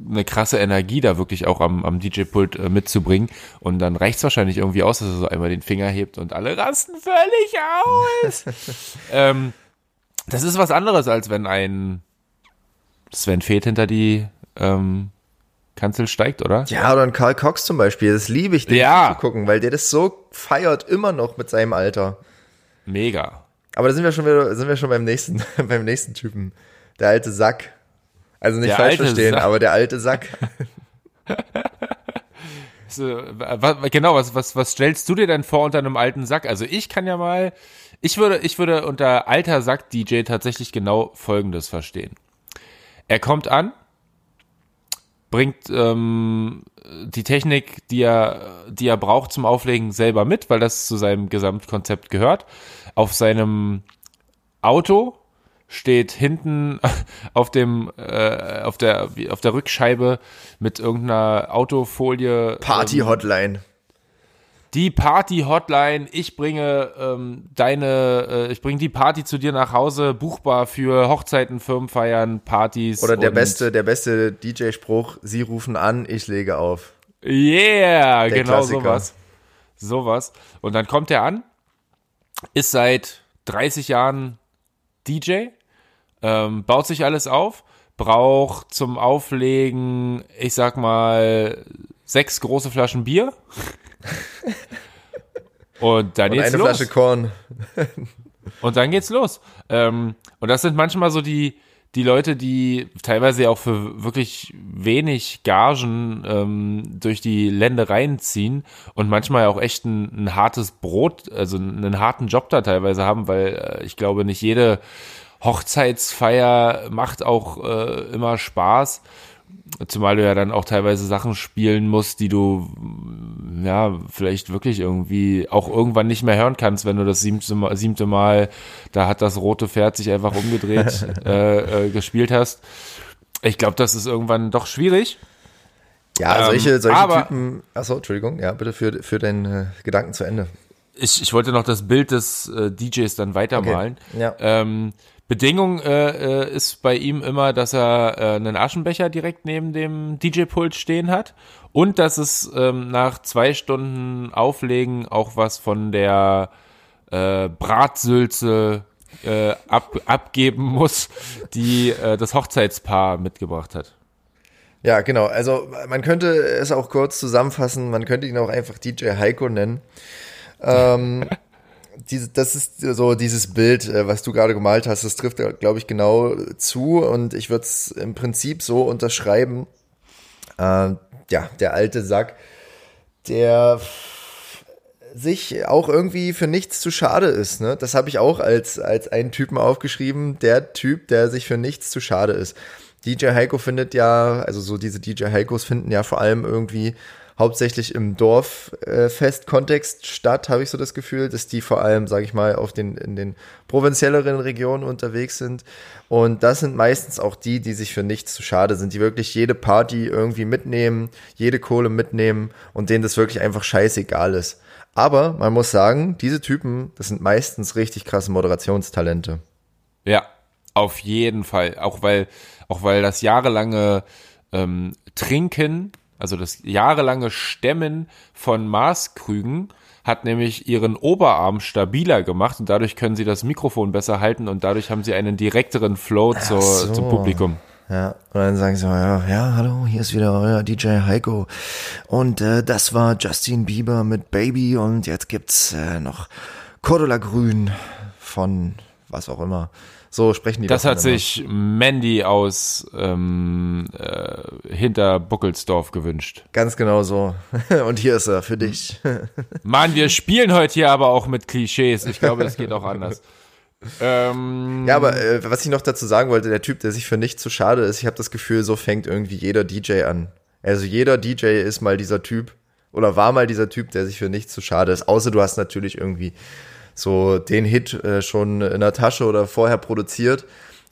eine krasse Energie da wirklich auch am, am DJ-Pult äh, mitzubringen. Und dann reicht's wahrscheinlich irgendwie aus, dass er so einmal den Finger hebt und alle rasten völlig aus. *laughs* ähm, das ist was anderes, als wenn ein Sven Feth hinter die ähm, Kanzel steigt, oder? Ja, oder ein Karl Cox zum Beispiel. Das liebe ich, den Ja. zu gucken, weil der das so feiert immer noch mit seinem Alter. Mega. Aber da sind wir schon wieder, sind wir schon beim nächsten, *laughs* beim nächsten Typen. Der alte Sack. Also nicht Der falsch verstehen, Sack. aber der alte Sack. *laughs* So, wa- wa- genau, was, was, was stellst du dir denn vor unter einem alten Sack? Also ich kann ja mal, ich würde, ich würde unter alter Sack-DJ tatsächlich genau Folgendes verstehen. Er kommt an, bringt ähm, die Technik, die er, die er braucht zum Auflegen, selber mit, weil das zu seinem Gesamtkonzept gehört. Auf seinem Auto steht hinten *laughs* auf dem äh, auf der auf der Rückscheibe mit irgendeiner Autofolie Party-Hotline. die Party-Hotline, ich bringe ähm, deine, äh, ich bringe die Party zu dir nach Hause, buchbar für Hochzeiten, Firmenfeiern, Partys. Oder der beste, der beste DJ-Spruch, Sie rufen an, ich lege auf. Yeah, Der genau Klassiker. sowas. Sowas. Und dann kommt er an, ist seit 30 Jahren DJ, ähm, baut sich alles auf, braucht zum Auflegen, ich sag mal, sechs große Flaschen Bier. *laughs* Und dann Und geht's eine los. Flasche Korn. Und dann geht's los. Ähm, und das sind manchmal so die, die Leute, die teilweise auch für wirklich wenig Gagen ähm, durch die Ländereien ziehen und manchmal auch echt ein, ein hartes Brot, also einen harten Job da teilweise haben, weil äh, ich glaube, nicht jede Hochzeitsfeier macht auch äh, immer Spaß. Zumal du ja dann auch teilweise Sachen spielen musst, die du ja vielleicht wirklich irgendwie auch irgendwann nicht mehr hören kannst, wenn du das siebte Mal, siebte Mal da hat das rote Pferd sich einfach umgedreht *laughs* äh, äh, gespielt hast. Ich glaube, das ist irgendwann doch schwierig. Ja, Ähm, solche, solche aber- Typen. Achso, Entschuldigung, ja, bitte für, für deinen äh, Gedanken zu Ende. Ich, ich wollte noch das Bild des äh, DJs dann weitermalen. Okay, ja. Ähm, Bedingung äh, äh, ist bei ihm immer, dass er äh, einen Aschenbecher direkt neben dem DJ-Pult stehen hat und dass es ähm, nach zwei Stunden Auflegen auch was von der äh, Bratsülze äh, ab, abgeben muss, die äh, das Hochzeitspaar mitgebracht hat. Ja, genau. Also man könnte es auch kurz zusammenfassen. Man könnte ihn auch einfach DJ Heiko nennen. Ähm, *laughs* diese, das ist so dieses Bild, äh, was du gerade gemalt hast. Das trifft, glaube ich, genau zu. Und ich würde es im Prinzip so unterschreiben. Ähm, ja, der alte Sack, der sich auch irgendwie für nichts zu schade ist. Ne? Das habe ich auch als, als einen Typen aufgeschrieben. Der Typ, der sich für nichts zu schade ist. DJ Heiko findet ja, also so diese DJ Heikos finden ja vor allem irgendwie hauptsächlich im Dorffest-Kontext statt, habe ich so das Gefühl, dass die vor allem, sage ich mal, auf den, in den provinzielleren Regionen unterwegs sind. Und das sind meistens auch die, die sich für nichts zu schade sind, die wirklich jede Party irgendwie mitnehmen, jede Kohle mitnehmen und denen das wirklich einfach scheißegal ist. Aber man muss sagen, diese Typen, das sind meistens richtig krasse Moderationstalente. Ja, auf jeden Fall. Auch weil, auch weil das jahrelange ähm, Trinken, also das jahrelange Stemmen von Maßkrügen hat nämlich ihren Oberarm stabiler gemacht und dadurch können sie das Mikrofon besser halten und dadurch haben sie einen direkteren Flow zur, so. zum Publikum. Ja, und dann sagen sie, ja, ja, hallo, hier ist wieder euer DJ Heiko. Und äh, das war Justin Bieber mit Baby und jetzt gibt's äh, noch Cordula Grün von was auch immer. So sprechen die Das hat sich Mandy aus ähm, äh, hinter Buckelsdorf gewünscht. ganz genau so. *laughs* Und hier ist er für dich. *laughs* Mann, wir spielen heute hier aber auch mit Klischees. Ich glaube, das geht auch anders. *laughs* Ähm, Ja, aber äh, was ich noch dazu sagen wollte, der Typ, der sich für nichts zu schade ist, ich habe das Gefühl, so fängt irgendwie jeder DJ an. Also jeder DJ ist mal dieser Typ oder war mal dieser Typ, der sich für nichts zu schade ist. Außer du hast natürlich irgendwie so den Hit äh, schon in der Tasche oder vorher produziert.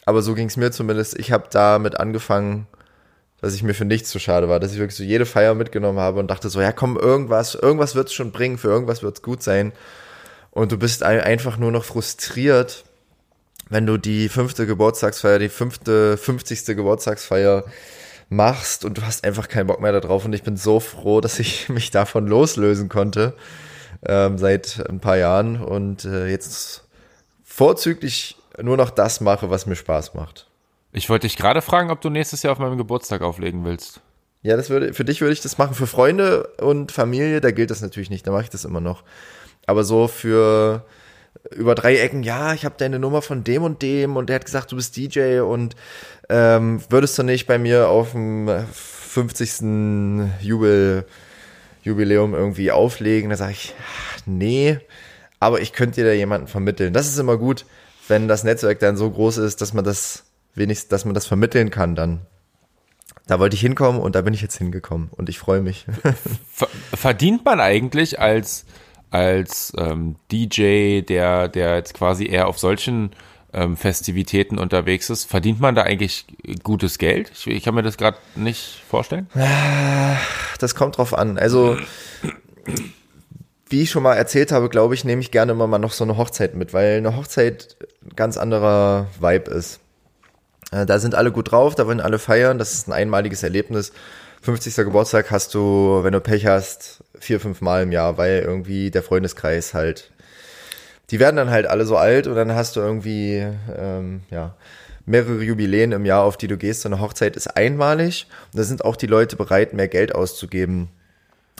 Aber so ging es mir zumindest. Ich habe damit angefangen, dass ich mir für nichts zu schade war, dass ich wirklich so jede Feier mitgenommen habe und dachte so, ja komm, irgendwas, irgendwas wird's schon bringen, für irgendwas wird's gut sein. Und du bist einfach nur noch frustriert, wenn du die fünfte Geburtstagsfeier, die fünfte, fünfzigste Geburtstagsfeier machst und du hast einfach keinen Bock mehr darauf. Und ich bin so froh, dass ich *laughs* mich davon loslösen konnte ähm, seit ein paar Jahren und äh, jetzt vorzüglich nur noch das mache, was mir Spaß macht. Ich wollte dich gerade fragen, ob du nächstes Jahr auf meinem Geburtstag auflegen willst. Ja, das würde, für dich würde ich das machen. Für Freunde und Familie, da gilt das natürlich nicht. Da mache ich das immer noch. Aber so für über drei Ecken, ja, ich habe deine Nummer von dem und dem und der hat gesagt, du bist DJ und ähm, würdest du nicht bei mir auf dem 50. Jubel, Jubiläum irgendwie auflegen? Da sage ich, nee, aber ich könnte dir da jemanden vermitteln. Das ist immer gut, wenn das Netzwerk dann so groß ist, dass man das wenigstens, dass man das vermitteln kann dann. Da wollte ich hinkommen und da bin ich jetzt hingekommen und ich freue mich. *laughs* Verdient man eigentlich als, als ähm, DJ, der, der jetzt quasi eher auf solchen ähm, Festivitäten unterwegs ist, verdient man da eigentlich gutes Geld? Ich, ich kann mir das gerade nicht vorstellen. Das kommt drauf an. Also wie ich schon mal erzählt habe, glaube ich, nehme ich gerne immer mal noch so eine Hochzeit mit, weil eine Hochzeit ganz anderer Vibe ist. Äh, da sind alle gut drauf, da wollen alle feiern, das ist ein einmaliges Erlebnis. 50. Geburtstag hast du, wenn du Pech hast, vier, fünf Mal im Jahr, weil irgendwie der Freundeskreis halt, die werden dann halt alle so alt und dann hast du irgendwie, ähm, ja, mehrere Jubiläen im Jahr, auf die du gehst. So eine Hochzeit ist einmalig und da sind auch die Leute bereit, mehr Geld auszugeben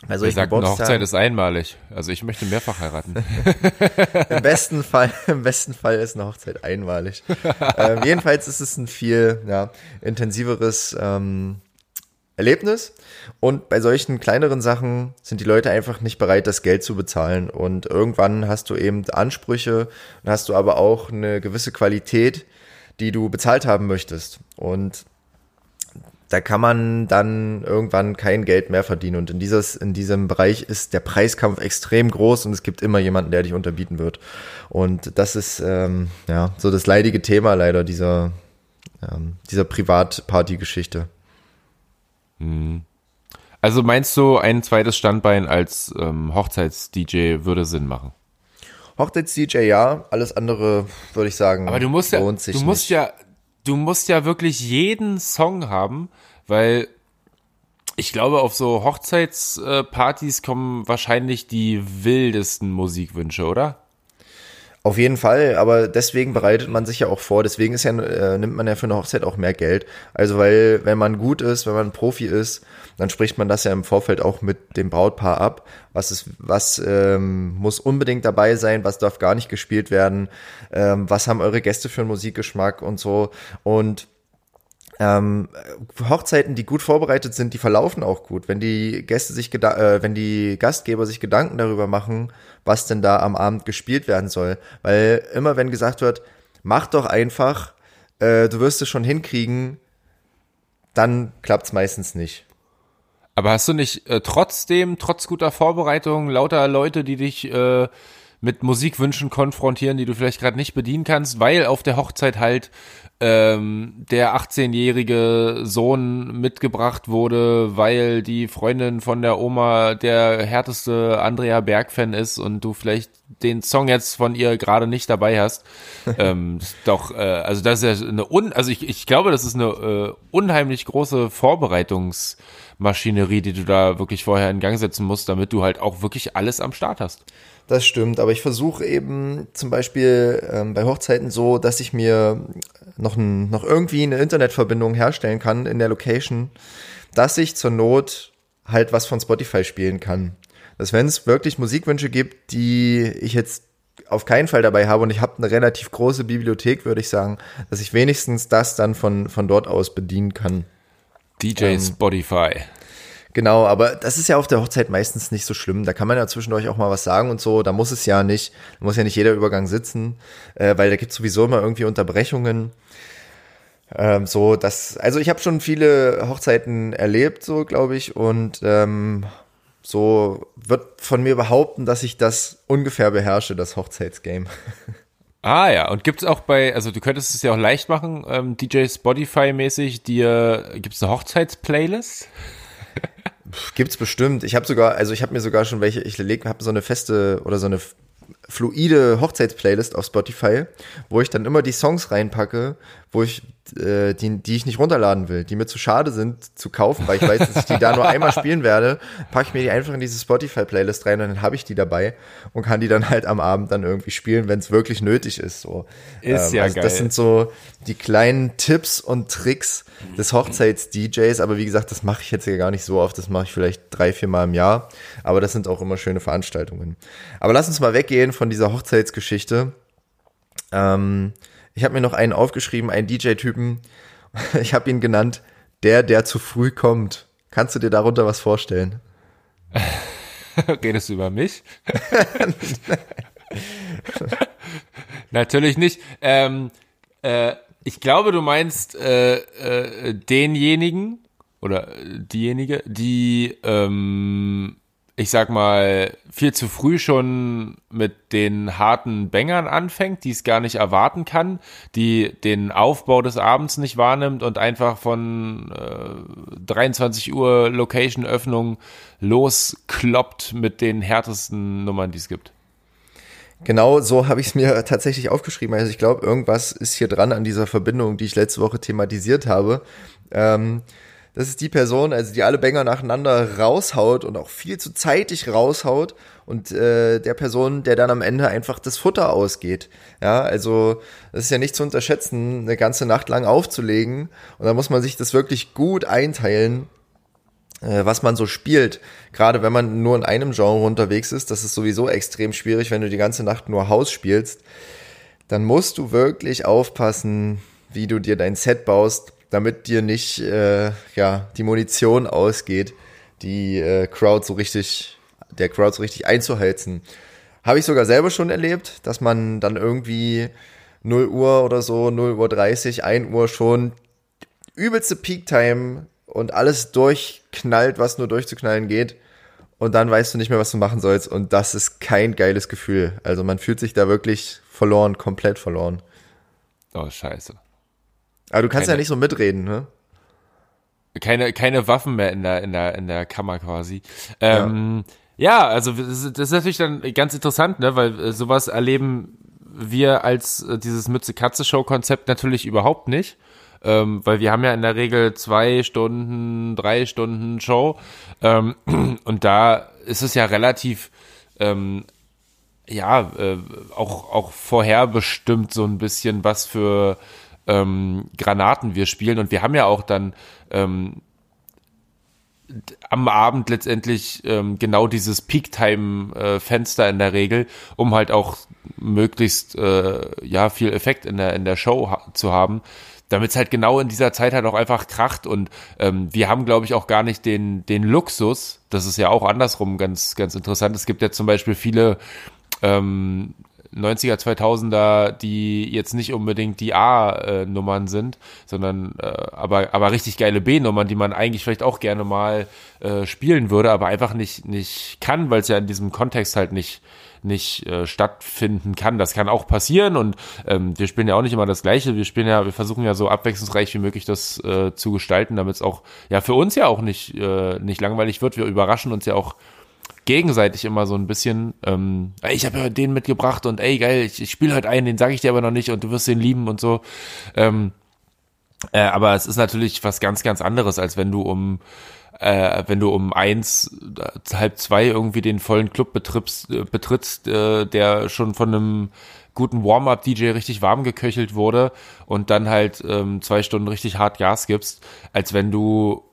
also ich sage, eine Hochzeit ist einmalig. Also ich möchte mehrfach heiraten. *laughs* Im besten Fall, im besten Fall ist eine Hochzeit einmalig. *laughs* ähm, jedenfalls ist es ein viel ja, intensiveres ähm, Erlebnis. Und bei solchen kleineren Sachen sind die Leute einfach nicht bereit, das Geld zu bezahlen. Und irgendwann hast du eben Ansprüche, und hast du aber auch eine gewisse Qualität, die du bezahlt haben möchtest. Und da kann man dann irgendwann kein Geld mehr verdienen. Und in, dieses, in diesem Bereich ist der Preiskampf extrem groß und es gibt immer jemanden, der dich unterbieten wird. Und das ist ähm, ja so das leidige Thema leider dieser, ähm, dieser Privatparty-Geschichte. Mhm. Also meinst du, ein zweites Standbein als ähm, Hochzeits-DJ würde Sinn machen? Hochzeits-DJ ja, alles andere würde ich sagen. Aber du musst ja, du musst nicht. ja, du musst ja wirklich jeden Song haben, weil ich glaube, auf so Hochzeitspartys kommen wahrscheinlich die wildesten Musikwünsche, oder? Auf jeden Fall, aber deswegen bereitet man sich ja auch vor. Deswegen ist ja, äh, nimmt man ja für eine Hochzeit auch mehr Geld. Also weil, wenn man gut ist, wenn man Profi ist, dann spricht man das ja im Vorfeld auch mit dem Brautpaar ab. Was ist, was ähm, muss unbedingt dabei sein, was darf gar nicht gespielt werden, ähm, was haben eure Gäste für einen Musikgeschmack und so. Und ähm, Hochzeiten, die gut vorbereitet sind, die verlaufen auch gut. Wenn die Gäste sich, äh, wenn die Gastgeber sich Gedanken darüber machen, was denn da am Abend gespielt werden soll, weil immer wenn gesagt wird, mach doch einfach, äh, du wirst es schon hinkriegen, dann klappt's meistens nicht. Aber hast du nicht äh, trotzdem, trotz guter Vorbereitung, lauter Leute, die dich äh, mit Musikwünschen konfrontieren, die du vielleicht gerade nicht bedienen kannst, weil auf der Hochzeit halt ähm, der 18-jährige Sohn mitgebracht wurde, weil die Freundin von der Oma der härteste Andrea Berg-Fan ist und du vielleicht den Song jetzt von ihr gerade nicht dabei hast. *laughs* ähm, doch, äh, also das ist ja eine un, also ich, ich glaube, das ist eine äh, unheimlich große Vorbereitungsmaschinerie, die du da wirklich vorher in Gang setzen musst, damit du halt auch wirklich alles am Start hast. Das stimmt, aber ich versuche eben zum Beispiel ähm, bei Hochzeiten so, dass ich mir noch, ein, noch irgendwie eine Internetverbindung herstellen kann in der Location, dass ich zur Not halt was von Spotify spielen kann. Dass wenn es wirklich Musikwünsche gibt, die ich jetzt auf keinen Fall dabei habe und ich habe eine relativ große Bibliothek, würde ich sagen, dass ich wenigstens das dann von, von dort aus bedienen kann. DJ ähm, Spotify. Genau, aber das ist ja auf der Hochzeit meistens nicht so schlimm. Da kann man ja zwischendurch auch mal was sagen und so. Da muss es ja nicht, muss ja nicht jeder Übergang sitzen, äh, weil da gibt sowieso immer irgendwie Unterbrechungen. Ähm, so, das, also ich habe schon viele Hochzeiten erlebt, so glaube ich, und ähm, so wird von mir behaupten, dass ich das ungefähr beherrsche, das Hochzeitsgame. *laughs* Ah ja, und gibt's auch bei, also du könntest es ja auch leicht machen, ähm, DJ Spotify-mäßig, dir, gibt's eine Hochzeitsplaylist? Gibt's bestimmt. Ich habe sogar, also ich habe mir sogar schon welche, ich habe so eine feste oder so eine fluide Hochzeitsplaylist auf Spotify, wo ich dann immer die Songs reinpacke, wo ich äh, die, die ich nicht runterladen will, die mir zu schade sind zu kaufen, weil ich weiß, dass ich die da nur einmal *laughs* spielen werde, packe ich mir die einfach in diese Spotify-Playlist rein und dann habe ich die dabei und kann die dann halt am Abend dann irgendwie spielen, wenn es wirklich nötig ist. So. Ist ähm, ja also geil. Das sind so die kleinen Tipps und Tricks des Hochzeits-DJs, aber wie gesagt, das mache ich jetzt ja gar nicht so oft, das mache ich vielleicht drei, vier Mal im Jahr, aber das sind auch immer schöne Veranstaltungen. Aber lass uns mal weggehen von dieser Hochzeitsgeschichte. Ähm, ich habe mir noch einen aufgeschrieben, einen DJ-Typen. *laughs* Ich habe ihn genannt, der, der zu früh kommt. Kannst du dir darunter was vorstellen? *laughs* Redest du über mich? *laughs* Natürlich nicht. Ähm, äh, ich glaube, du meinst äh, äh, denjenigen oder diejenige, die ähm, ich sag mal, viel zu früh schon mit den harten Bängern anfängt, die es gar nicht erwarten kann, die den Aufbau des Abends nicht wahrnimmt und einfach von äh, 23 Uhr Location-Öffnung loskloppt mit den härtesten Nummern, die es gibt. Genau so habe ich es mir tatsächlich aufgeschrieben. Also ich glaube, irgendwas ist hier dran an dieser Verbindung, die ich letzte Woche thematisiert habe. Ähm, das ist die Person, also die alle Banger nacheinander raushaut und auch viel zu zeitig raushaut und äh, der Person, der dann am Ende einfach das Futter ausgeht. Ja, also das ist ja nicht zu unterschätzen, eine ganze Nacht lang aufzulegen und da muss man sich das wirklich gut einteilen, äh, was man so spielt. Gerade wenn man nur in einem Genre unterwegs ist, das ist sowieso extrem schwierig, wenn du die ganze Nacht nur Haus spielst, dann musst du wirklich aufpassen, wie du dir dein Set baust damit dir nicht äh, ja, die Munition ausgeht, die äh, Crowd so richtig, der Crowd so richtig einzuheizen. Habe ich sogar selber schon erlebt, dass man dann irgendwie 0 Uhr oder so, 0 Uhr 30, 1 Uhr schon übelste Peak Time und alles durchknallt, was nur durchzuknallen geht. Und dann weißt du nicht mehr, was du machen sollst. Und das ist kein geiles Gefühl. Also man fühlt sich da wirklich verloren, komplett verloren. Oh, scheiße. Aber du kannst keine, ja nicht so mitreden, ne? Keine, keine Waffen mehr in der, in der, in der Kammer quasi. Ähm, ja. ja, also das ist natürlich dann ganz interessant, ne? Weil äh, sowas erleben wir als äh, dieses Mütze-Katze-Show-Konzept natürlich überhaupt nicht. Ähm, weil wir haben ja in der Regel zwei Stunden, drei Stunden Show. Ähm, *clears throat* und da ist es ja relativ ähm, ja, äh, auch, auch vorherbestimmt so ein bisschen, was für ähm, Granaten wir spielen. Und wir haben ja auch dann ähm, am Abend letztendlich ähm, genau dieses Peak-Time-Fenster in der Regel, um halt auch möglichst äh, ja viel Effekt in der in der Show ha zu haben, damit es halt genau in dieser Zeit halt auch einfach kracht und ähm, wir haben glaube ich auch gar nicht den den Luxus, das ist ja auch andersrum ganz ganz interessant. Es gibt ja zum Beispiel viele ähm, 90er, 2000er, die jetzt nicht unbedingt die A-Nummern sind, sondern äh, aber, aber richtig geile B-Nummern, die man eigentlich vielleicht auch gerne mal äh, spielen würde, aber einfach nicht, nicht kann, weil es ja in diesem Kontext halt nicht, nicht äh, stattfinden kann. Das kann auch passieren und ähm, wir spielen ja auch nicht immer das Gleiche. Wir spielen ja, wir versuchen ja so abwechslungsreich wie möglich das äh, zu gestalten, damit es auch ja für uns ja auch nicht äh, nicht langweilig wird. Wir überraschen uns ja auch gegenseitig immer so ein bisschen, ähm, ich habe ja den mitgebracht und ey, geil, ich, ich spiele heute einen, den sage ich dir aber noch nicht und du wirst den lieben und so. Ähm, äh, aber es ist natürlich was ganz, ganz anderes, als wenn du um äh, wenn du um eins, äh, halb zwei irgendwie den vollen Club betrittst, äh, betrittst äh, der schon von einem guten Warm-up-DJ richtig warm geköchelt wurde und dann halt ähm, zwei Stunden richtig hart Gas gibst, als wenn du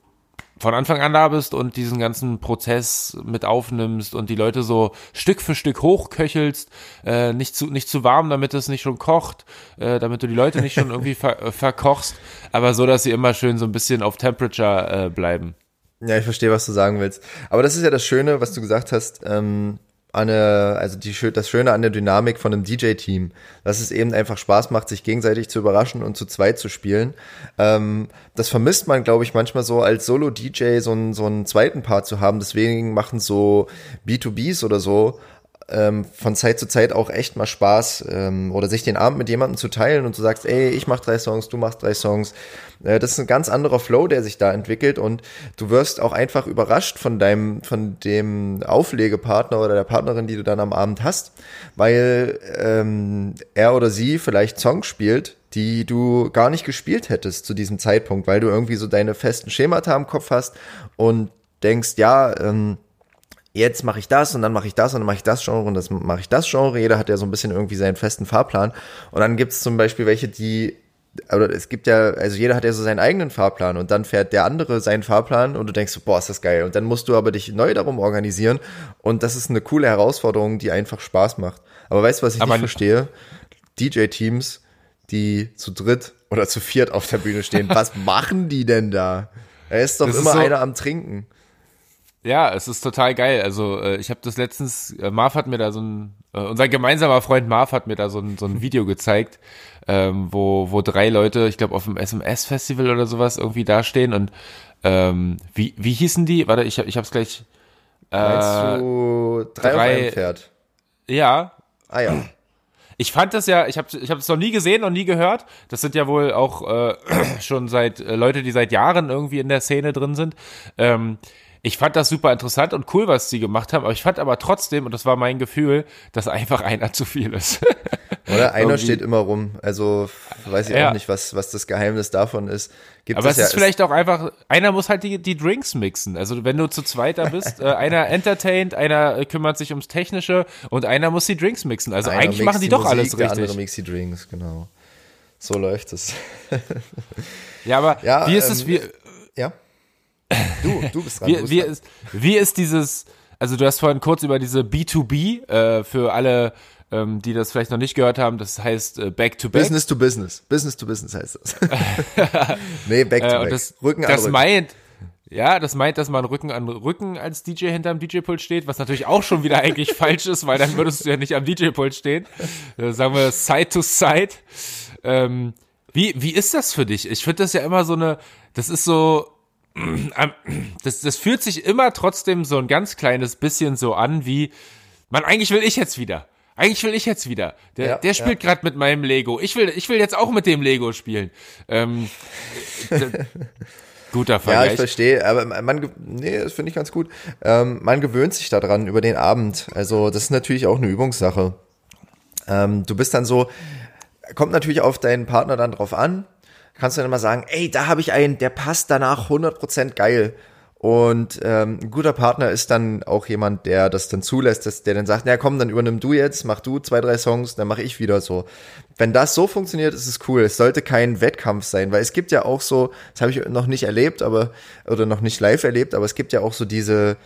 von Anfang an da bist und diesen ganzen Prozess mit aufnimmst und die Leute so Stück für Stück hochköchelst, äh, nicht zu nicht zu warm, damit es nicht schon kocht, äh, damit du die Leute nicht schon *laughs* irgendwie ver äh, verkochst, aber so, dass sie immer schön so ein bisschen auf Temperature äh, bleiben. Ja, ich verstehe, was du sagen willst. Aber das ist ja das Schöne, was du gesagt hast. Ähm, eine, also die, das Schöne an der Dynamik von einem DJ-Team, dass es eben einfach Spaß macht, sich gegenseitig zu überraschen und zu zweit zu spielen. Ähm, das vermisst man, glaube ich, manchmal so als Solo-DJ so einen, so einen zweiten Part zu haben. Deswegen machen so B2Bs oder so ähm, von Zeit zu Zeit auch echt mal Spaß ähm, oder sich den Abend mit jemandem zu teilen und du sagst, ey, ich mach drei Songs, du machst drei Songs. Äh, das ist ein ganz anderer Flow, der sich da entwickelt und du wirst auch einfach überrascht von deinem, von dem Auflegepartner oder der Partnerin, die du dann am Abend hast, weil ähm, er oder sie vielleicht Songs spielt, die du gar nicht gespielt hättest zu diesem Zeitpunkt, weil du irgendwie so deine festen Schemata im Kopf hast und denkst, ja, ähm, jetzt mache ich das und dann mache ich das und dann mache ich das Genre und das mache ich das Genre. Jeder hat ja so ein bisschen irgendwie seinen festen Fahrplan. Und dann gibt es zum Beispiel welche, die, oder es gibt ja, also jeder hat ja so seinen eigenen Fahrplan und dann fährt der andere seinen Fahrplan und du denkst so, boah, ist das geil. Und dann musst du aber dich neu darum organisieren und das ist eine coole Herausforderung, die einfach Spaß macht. Aber weißt du, was ich aber nicht verstehe? DJ-Teams, die zu dritt oder zu viert auf der Bühne stehen, *laughs* was machen die denn da? Da ist doch das immer ist so einer am Trinken. Ja, es ist total geil. Also äh, ich habe das letztens, äh, Marv hat mir da so ein, äh, unser gemeinsamer Freund Marv hat mir da so ein, so ein Video gezeigt, ähm, wo, wo drei Leute, ich glaube auf dem SMS-Festival oder sowas irgendwie dastehen und ähm, wie, wie hießen die? Warte, ich, ich hab's gleich. Äh, Meinst du drei, drei auf einem Pferd? Ja. Ah ja. Ich fand das ja, ich habe ich es noch nie gesehen und nie gehört. Das sind ja wohl auch äh, *clears throat* schon seit äh, Leute, die seit Jahren irgendwie in der Szene drin sind. Ähm, ich fand das super interessant und cool, was sie gemacht haben, aber ich fand aber trotzdem, und das war mein Gefühl, dass einfach einer zu viel ist. *laughs* Oder einer steht immer rum. Also weiß ich ja. auch nicht, was, was das Geheimnis davon ist. Gibt aber es, ist ja, vielleicht auch einfach, einer muss halt die, die Drinks mixen. Also wenn du zu zweit da bist, *laughs* äh, einer entertaint, einer äh, kümmert sich ums Technische und einer muss die Drinks mixen. Also einer eigentlich machen die, die doch Musik, alles richtig. Der andere mixt die Drinks, genau. So läuft es. ja, aber ja, wie ist ähm, es, wie, ja? Du, du bist dran. wie, wie, ist, wie ist dieses, also du hast vorhin kurz über diese B2B äh, für alle, ähm, die das vielleicht noch nicht gehört haben, das heißt äh, Back to Back. Business to Business. Business to Business heißt das. *laughs* nee, Back to äh, Back. Das, Rücken an das Rücken. meint, ja, das meint, dass man Rücken an Rücken als DJ hinterm DJ-Pult steht, was natürlich auch schon wieder eigentlich *laughs* falsch ist, weil dann würdest du ja nicht am DJ-Pult stehen. Äh, sagen wir Side to Side. Ähm, wie, wie ist das für dich? Ich finde das ja immer so eine, das ist so, das, das fühlt sich immer trotzdem so ein ganz kleines bisschen so an wie, man, eigentlich will ich jetzt wieder. Eigentlich will ich jetzt wieder. Der, ja, der spielt ja. gerade mit meinem Lego. Ich will, ich will jetzt auch mit dem Lego spielen. Ähm, guter Vergleich. Ja, ich verstehe, aber man, nee, das finde ich ganz gut. Ähm, man gewöhnt sich daran über den Abend. Also das ist natürlich auch eine Übungssache. Ähm, du bist dann so, kommt natürlich auf deinen Partner dann drauf an kannst du dann immer sagen, ey, da habe ich einen, der passt danach 100% geil. Und ähm, ein guter Partner ist dann auch jemand, der das dann zulässt, dass der dann sagt, na komm, dann übernimm du jetzt, mach du zwei, drei Songs, dann mache ich wieder so. Wenn das so funktioniert, ist es cool. Es sollte kein Wettkampf sein, weil es gibt ja auch so, das habe ich noch nicht erlebt, aber oder noch nicht live erlebt, aber es gibt ja auch so diese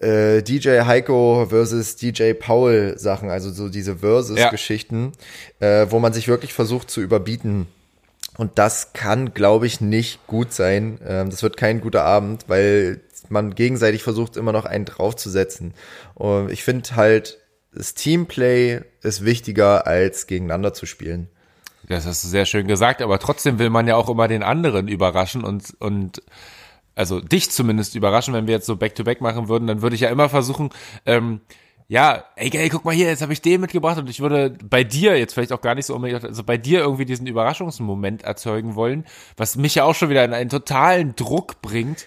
äh, DJ Heiko versus DJ Paul Sachen, also so diese Versus-Geschichten, ja. äh, wo man sich wirklich versucht zu überbieten und das kann, glaube ich, nicht gut sein. Ähm, das wird kein guter Abend, weil man gegenseitig versucht, immer noch einen draufzusetzen. Und ich finde halt, das Teamplay ist wichtiger, als gegeneinander zu spielen. Das hast du sehr schön gesagt, aber trotzdem will man ja auch immer den anderen überraschen und, und also dich zumindest überraschen, wenn wir jetzt so Back-to-Back -back machen würden, dann würde ich ja immer versuchen, ähm, ja, ey, ey, guck mal hier, jetzt habe ich den mitgebracht und ich würde bei dir jetzt vielleicht auch gar nicht so unbedingt, also bei dir irgendwie diesen Überraschungsmoment erzeugen wollen, was mich ja auch schon wieder in einen totalen Druck bringt.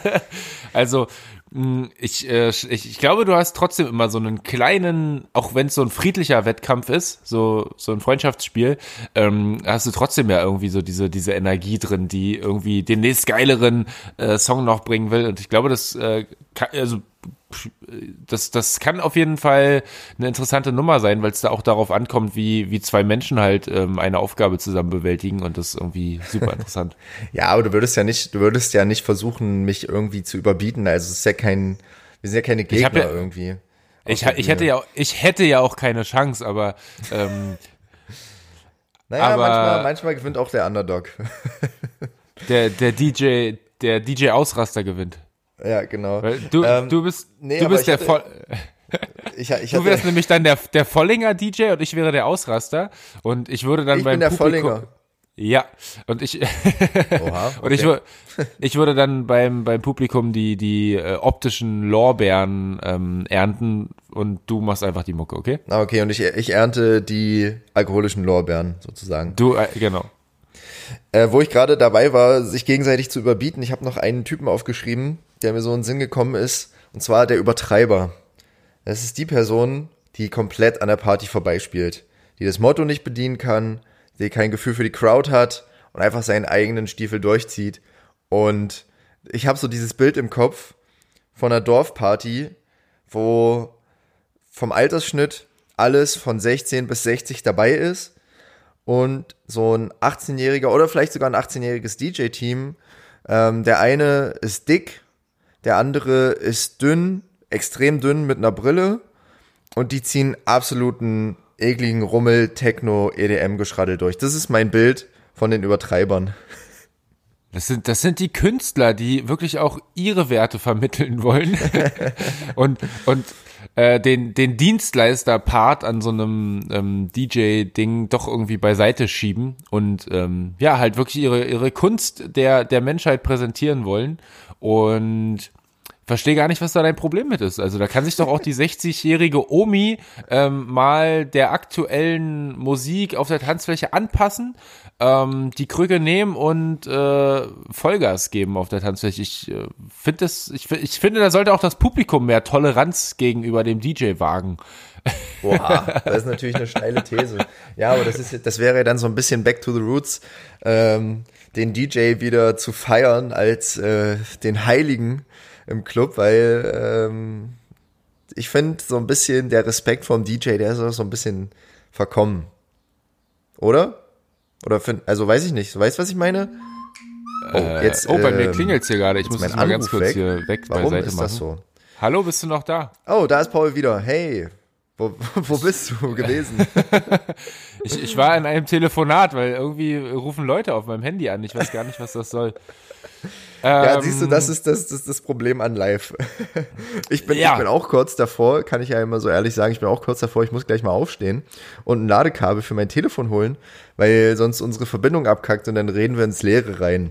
*laughs* also hm, ich, äh, ich, ich glaube, du hast trotzdem immer so einen kleinen, auch wenn es so ein friedlicher Wettkampf ist, so, so ein Freundschaftsspiel, ähm, hast du trotzdem ja irgendwie so diese, diese Energie drin, die irgendwie den nächst geileren äh, Song noch bringen will. Und ich glaube, das äh, kann, also das, das kann auf jeden Fall eine interessante Nummer sein, weil es da auch darauf ankommt, wie, wie zwei Menschen halt ähm, eine Aufgabe zusammen bewältigen und das ist irgendwie super *laughs* interessant. ja, aber du würdest ja nicht, du würdest ja nicht versuchen, mich irgendwie zu überbieten. Also es ist ja kein, wir sind ja keine Gegner ja, irgendwie. Ich, ich hätte ja, ich hätte ja auch keine Chance, aber ähm, *laughs* naja, aber manchmal, manchmal gewinnt auch der Underdog. *laughs* der, der DJ, der DJ Ausraster gewinnt. Ja, genau. Weil du, ähm, du bist, nee, du bist der hatte, voll. *laughs* Ich, ich du wärst nämlich dann der, der Vollinger DJ und ich wäre der Ausraster und ich würde dann ich beim bin der Publikum, Vollinger. Ja, und ich Oha, *laughs* okay. und ich, ich würde dann beim beim Publikum die die äh, optischen Lorbeeren ähm, ernten und du machst einfach die Mucke, okay? Ah, okay, und ich ich ernte die alkoholischen Lorbeeren sozusagen. Du äh, genau. Äh, wo ich gerade dabei war, sich gegenseitig zu überbieten, ich habe noch einen Typen aufgeschrieben, der mir so in den Sinn gekommen ist, und zwar der Übertreiber. Das ist die Person, die komplett an der Party vorbeispielt, die das Motto nicht bedienen kann, die kein Gefühl für die Crowd hat und einfach seinen eigenen Stiefel durchzieht. Und ich habe so dieses Bild im Kopf von einer Dorfparty, wo vom Altersschnitt alles von 16 bis 60 dabei ist und so ein 18-jähriger oder vielleicht sogar ein 18-jähriges DJ-Team. Ähm, der eine ist dick, der andere ist dünn, extrem dünn mit einer Brille und die ziehen absoluten ekligen Rummel, Techno, EDM-Geschraddel durch. Das ist mein Bild von den Übertreibern. Das sind, das sind die Künstler, die wirklich auch ihre Werte vermitteln wollen *laughs* und, und äh, den, den Dienstleister-Part an so einem ähm, DJ-Ding doch irgendwie beiseite schieben und ähm, ja, halt wirklich ihre, ihre Kunst der, der Menschheit präsentieren wollen. Und verstehe gar nicht, was da dein Problem mit ist. Also da kann sich doch auch die 60-jährige Omi ähm, mal der aktuellen Musik auf der Tanzfläche anpassen, ähm, die Krücke nehmen und äh, Vollgas geben auf der Tanzfläche. Ich äh, finde das, ich, ich finde, da sollte auch das Publikum mehr Toleranz gegenüber dem DJ wagen. Boah, *laughs* das ist natürlich eine steile These. Ja, aber das ist, das wäre dann so ein bisschen Back to the Roots, ähm, den DJ wieder zu feiern als äh, den Heiligen im Club, weil ähm, ich finde so ein bisschen der Respekt vom DJ, der ist auch so ein bisschen verkommen. Oder? Oder find, also weiß ich nicht. Du weißt, was ich meine? Oh, äh, jetzt, oh bei ähm, mir klingelt's hier gerade. Ich muss das mal ganz kurz weg. hier weg Warum beiseite ist machen. Das so? Hallo, bist du noch da? Oh, da ist Paul wieder. Hey, wo, *laughs* wo bist du gewesen? *laughs* ich, ich war in einem Telefonat, weil irgendwie rufen Leute auf meinem Handy an. Ich weiß gar nicht, was das soll. Ja, ähm, siehst du, das ist das, das, das Problem an live. *laughs* Ich bin, ja. ich bin auch kurz davor, kann ich ja immer so ehrlich sagen, ich bin auch kurz davor, ich muss gleich mal aufstehen und ein Ladekabel für mein Telefon holen, weil sonst unsere Verbindung abkackt und dann reden wir ins Leere rein.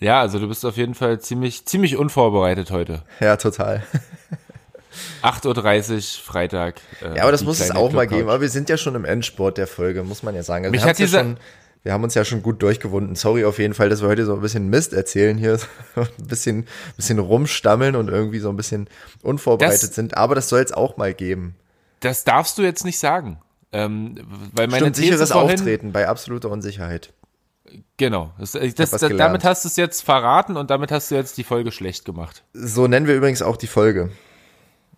Ja, also du bist auf jeden Fall ziemlich, ziemlich unvorbereitet heute. Ja, total. 8.30 Uhr Freitag. Äh, ja, aber das muss es auch mal geben. Aber wir sind ja schon im Endsport der Folge, muss man ja sagen. Also Mich hat diese, ja schon, wir haben uns ja schon gut durchgewunden. Sorry auf jeden Fall, dass wir heute so ein bisschen Mist erzählen hier, *laughs* ein bisschen, bisschen rumstammeln und irgendwie so ein bisschen unvorbereitet das, sind. Aber das soll es auch mal geben. Das darfst du jetzt nicht sagen. Ähm, weil meine Stimmt, sicheres vorhin, Auftreten bei absoluter Unsicherheit. Genau. Das, das, das, damit hast du es jetzt verraten und damit hast du jetzt die Folge schlecht gemacht. So nennen wir übrigens auch die Folge.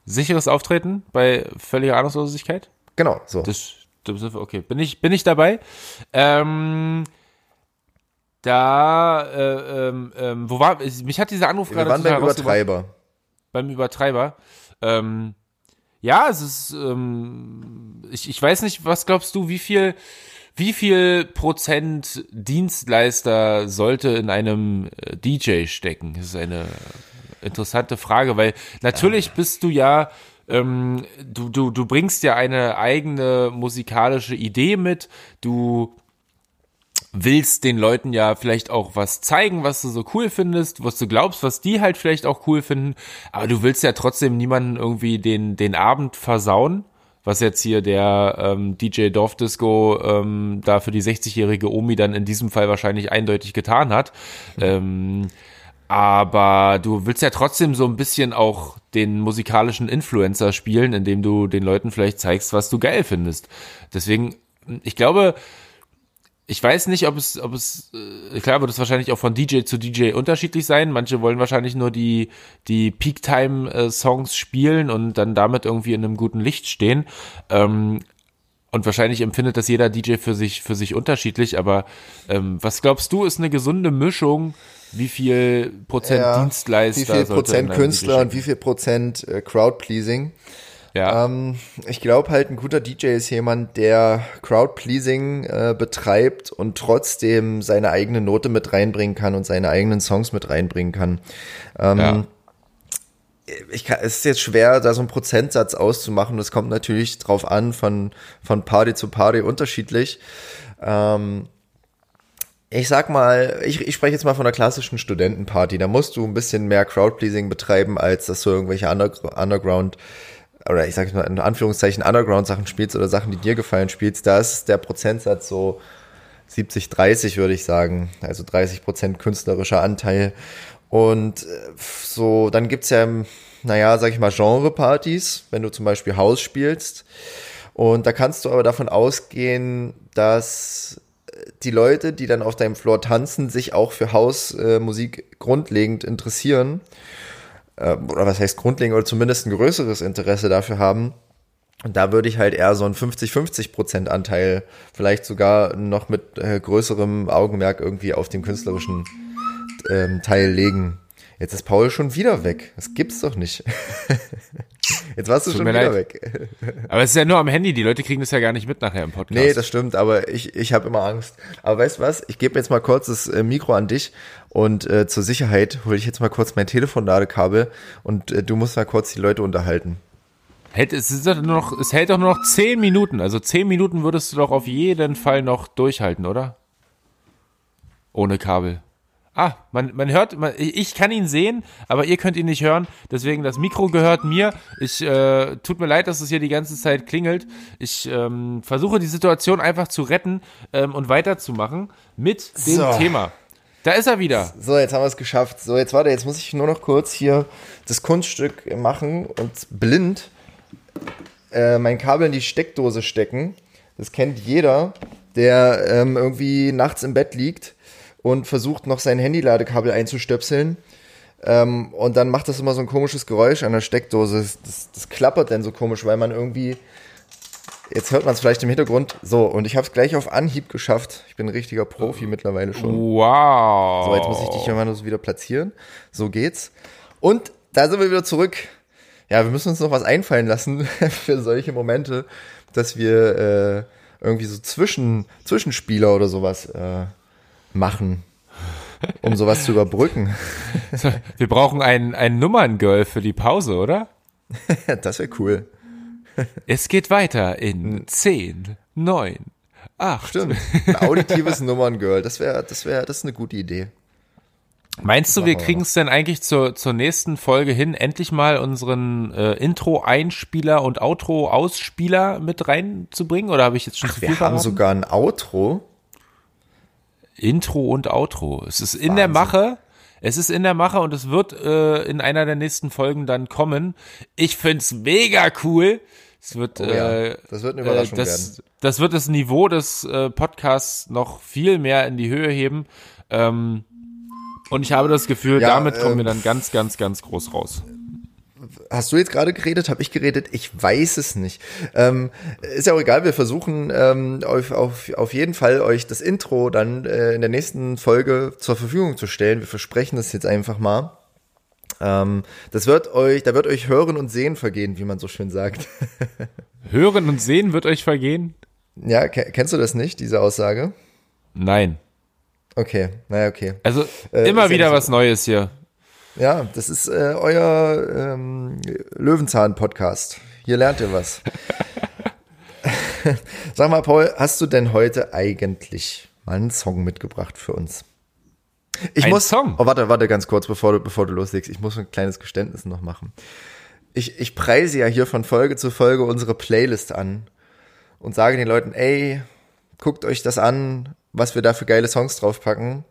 Sicheres Auftreten bei völliger Ahnungslosigkeit? Genau, so. Das Okay, bin ich, bin ich dabei. Ähm, da, äh, ähm, ähm, wo war, mich hat dieser Anruf gerade. Wir waren beim Übertreiber. Beim Übertreiber. Ähm, ja, es ist, ähm, ich, ich weiß nicht, was glaubst du, wie viel, wie viel Prozent Dienstleister sollte in einem äh, DJ stecken? Das ist eine interessante Frage, weil natürlich bist du ja ähm, du, du, du bringst ja eine eigene musikalische Idee mit, du willst den Leuten ja vielleicht auch was zeigen, was du so cool findest, was du glaubst, was die halt vielleicht auch cool finden, aber du willst ja trotzdem niemanden irgendwie den, den Abend versauen, was jetzt hier der ähm, DJ Dorfdisco ähm, da für die 60-jährige Omi dann in diesem Fall wahrscheinlich eindeutig getan hat. Mhm. Ähm, aber du willst ja trotzdem so ein bisschen auch den musikalischen Influencer spielen, indem du den Leuten vielleicht zeigst, was du geil findest. Deswegen, ich glaube, ich weiß nicht, ob es, ob es, äh, klar wird es wahrscheinlich auch von DJ zu DJ unterschiedlich sein. Manche wollen wahrscheinlich nur die, die Peak-Time-Songs spielen und dann damit irgendwie in einem guten Licht stehen. Ähm, und wahrscheinlich empfindet das jeder DJ für sich, für sich unterschiedlich. Aber ähm, was glaubst du, ist eine gesunde Mischung wie viel Prozent ja, Dienstleister, wie viel Prozent Künstler und wie viel Prozent äh, Crowdpleasing. Ja. Ähm, ich glaube halt, ein guter DJ ist jemand, der Crowdpleasing äh, betreibt und trotzdem seine eigene Note mit reinbringen kann und seine eigenen Songs mit reinbringen kann. Ähm, ja. Ich kann, es ist jetzt schwer, da so einen Prozentsatz auszumachen. Das kommt natürlich drauf an, von, von Party zu Party unterschiedlich. Ähm, ich sag mal, ich, ich spreche jetzt mal von einer klassischen Studentenparty. Da musst du ein bisschen mehr Crowdpleasing betreiben, als dass du irgendwelche Underground oder ich sage mal in Anführungszeichen Underground-Sachen spielst oder Sachen, die dir gefallen, spielst. Da ist der Prozentsatz so 70, 30, würde ich sagen. Also 30 Prozent künstlerischer Anteil. Und äh, so, dann gibt's ja, naja, sag ich mal, Genre-Partys, wenn du zum Beispiel Haus spielst. Und da kannst du aber davon ausgehen, dass die Leute, die dann auf deinem Floor tanzen, sich auch für Hausmusik äh, grundlegend interessieren. Äh, oder was heißt grundlegend, oder zumindest ein größeres Interesse dafür haben. Und da würde ich halt eher so einen 50-50% Anteil, vielleicht sogar noch mit äh, größerem Augenmerk irgendwie auf dem künstlerischen ähm, Teil legen. Jetzt ist Paul schon wieder weg. Das gibt's doch nicht. *laughs* Jetzt warst du Tut schon wieder leid. weg. Aber es ist ja nur am Handy. Die Leute kriegen das ja gar nicht mit nachher im Podcast. Nee, das stimmt. Aber ich, ich habe immer Angst. Aber weißt du was? Ich gebe jetzt mal kurz das äh, Mikro an dich und äh, zur Sicherheit hole ich jetzt mal kurz mein Telefonladekabel und äh, du musst mal kurz die Leute unterhalten. Hält, es, ist nur noch, es hält doch nur noch zehn Minuten. Also zehn Minuten würdest du doch auf jeden Fall noch durchhalten, oder? Ohne Kabel. Ah, man, man hört, man, ich kann ihn sehen, aber ihr könnt ihn nicht hören. Deswegen, das Mikro gehört mir. Ich, äh, tut mir leid, dass es hier die ganze Zeit klingelt. Ich ähm, versuche die Situation einfach zu retten ähm, und weiterzumachen mit dem so. Thema. Da ist er wieder. So, jetzt haben wir es geschafft. So, jetzt warte, jetzt muss ich nur noch kurz hier das Kunststück machen und blind äh, mein Kabel in die Steckdose stecken. Das kennt jeder, der ähm, irgendwie nachts im Bett liegt und versucht noch sein Handyladekabel einzustöpseln. Ähm, und dann macht das immer so ein komisches Geräusch an der Steckdose. Das, das klappert dann so komisch, weil man irgendwie. Jetzt hört man es vielleicht im Hintergrund. So, und ich habe es gleich auf Anhieb geschafft. Ich bin ein richtiger Profi mittlerweile schon. Wow. So, jetzt muss ich dich mal so wieder platzieren. So geht's. Und da sind wir wieder zurück. Ja, wir müssen uns noch was einfallen lassen *laughs* für solche Momente, dass wir äh, irgendwie so Zwischen, Zwischenspieler oder sowas äh, machen, um sowas zu überbrücken. Wir brauchen ein, ein Nummerngirl für die Pause, oder? *laughs* das wäre cool. Es geht weiter in 10, 9, 8. Stimmt. Ein auditives *laughs* Nummerngirl. Das wäre, das wäre, das ist eine gute Idee. Meinst du, wir kriegen es denn eigentlich zur, zur nächsten Folge hin, endlich mal unseren äh, Intro-Einspieler und Outro-Ausspieler mit reinzubringen? Oder habe ich jetzt schon Ach, zu viel Wir haben sogar ein Outro. Intro und Outro. Es ist in Wahnsinn. der Mache. Es ist in der Mache und es wird äh, in einer der nächsten Folgen dann kommen. Ich find's mega cool. Es wird, oh ja, äh, das wird eine Überraschung äh, das, werden. Das wird das Niveau des äh, Podcasts noch viel mehr in die Höhe heben. Ähm, und ich habe das Gefühl, ja, damit kommen wir ähm, dann ganz, ganz, ganz groß raus hast du jetzt gerade geredet? Habe ich geredet? Ich weiß es nicht. Ähm, ist ja auch egal, wir versuchen ähm, auf, auf, auf jeden Fall euch das Intro dann äh, in der nächsten Folge zur Verfügung zu stellen. Wir versprechen das jetzt einfach mal. Ähm, das wird euch, da wird euch Hören und Sehen vergehen, wie man so schön sagt. *laughs* Hören und Sehen wird euch vergehen? Ja, kennst du das nicht, diese Aussage? Nein. Okay, naja, okay. Also äh, immer wieder was Neues hier. Ja, das ist äh, euer ähm, Löwenzahn-Podcast. Hier lernt ihr was. *laughs* Sag mal, Paul, hast du denn heute eigentlich mal einen Song mitgebracht für uns? Ich ein muss. Song? Oh, warte, warte ganz kurz, bevor du, bevor du loslegst. Ich muss ein kleines Geständnis noch machen. Ich, ich preise ja hier von Folge zu Folge unsere Playlist an und sage den Leuten, ey, guckt euch das an, was wir da für geile Songs draufpacken.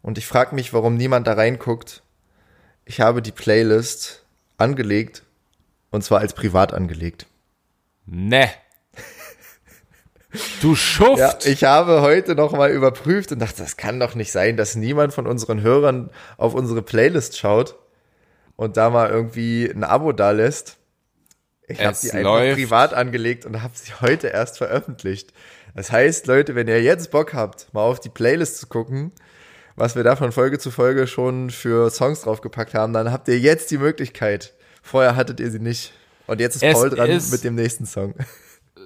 Und ich frage mich, warum niemand da reinguckt ich habe die Playlist angelegt und zwar als privat angelegt. Ne. Du Schuft. Ja, ich habe heute nochmal überprüft und dachte, das kann doch nicht sein, dass niemand von unseren Hörern auf unsere Playlist schaut und da mal irgendwie ein Abo da lässt. Ich habe sie einfach privat angelegt und habe sie heute erst veröffentlicht. Das heißt, Leute, wenn ihr jetzt Bock habt, mal auf die Playlist zu gucken, was wir da von Folge zu Folge schon für Songs draufgepackt haben, dann habt ihr jetzt die Möglichkeit. Vorher hattet ihr sie nicht. Und jetzt ist es Paul dran ist, mit dem nächsten Song.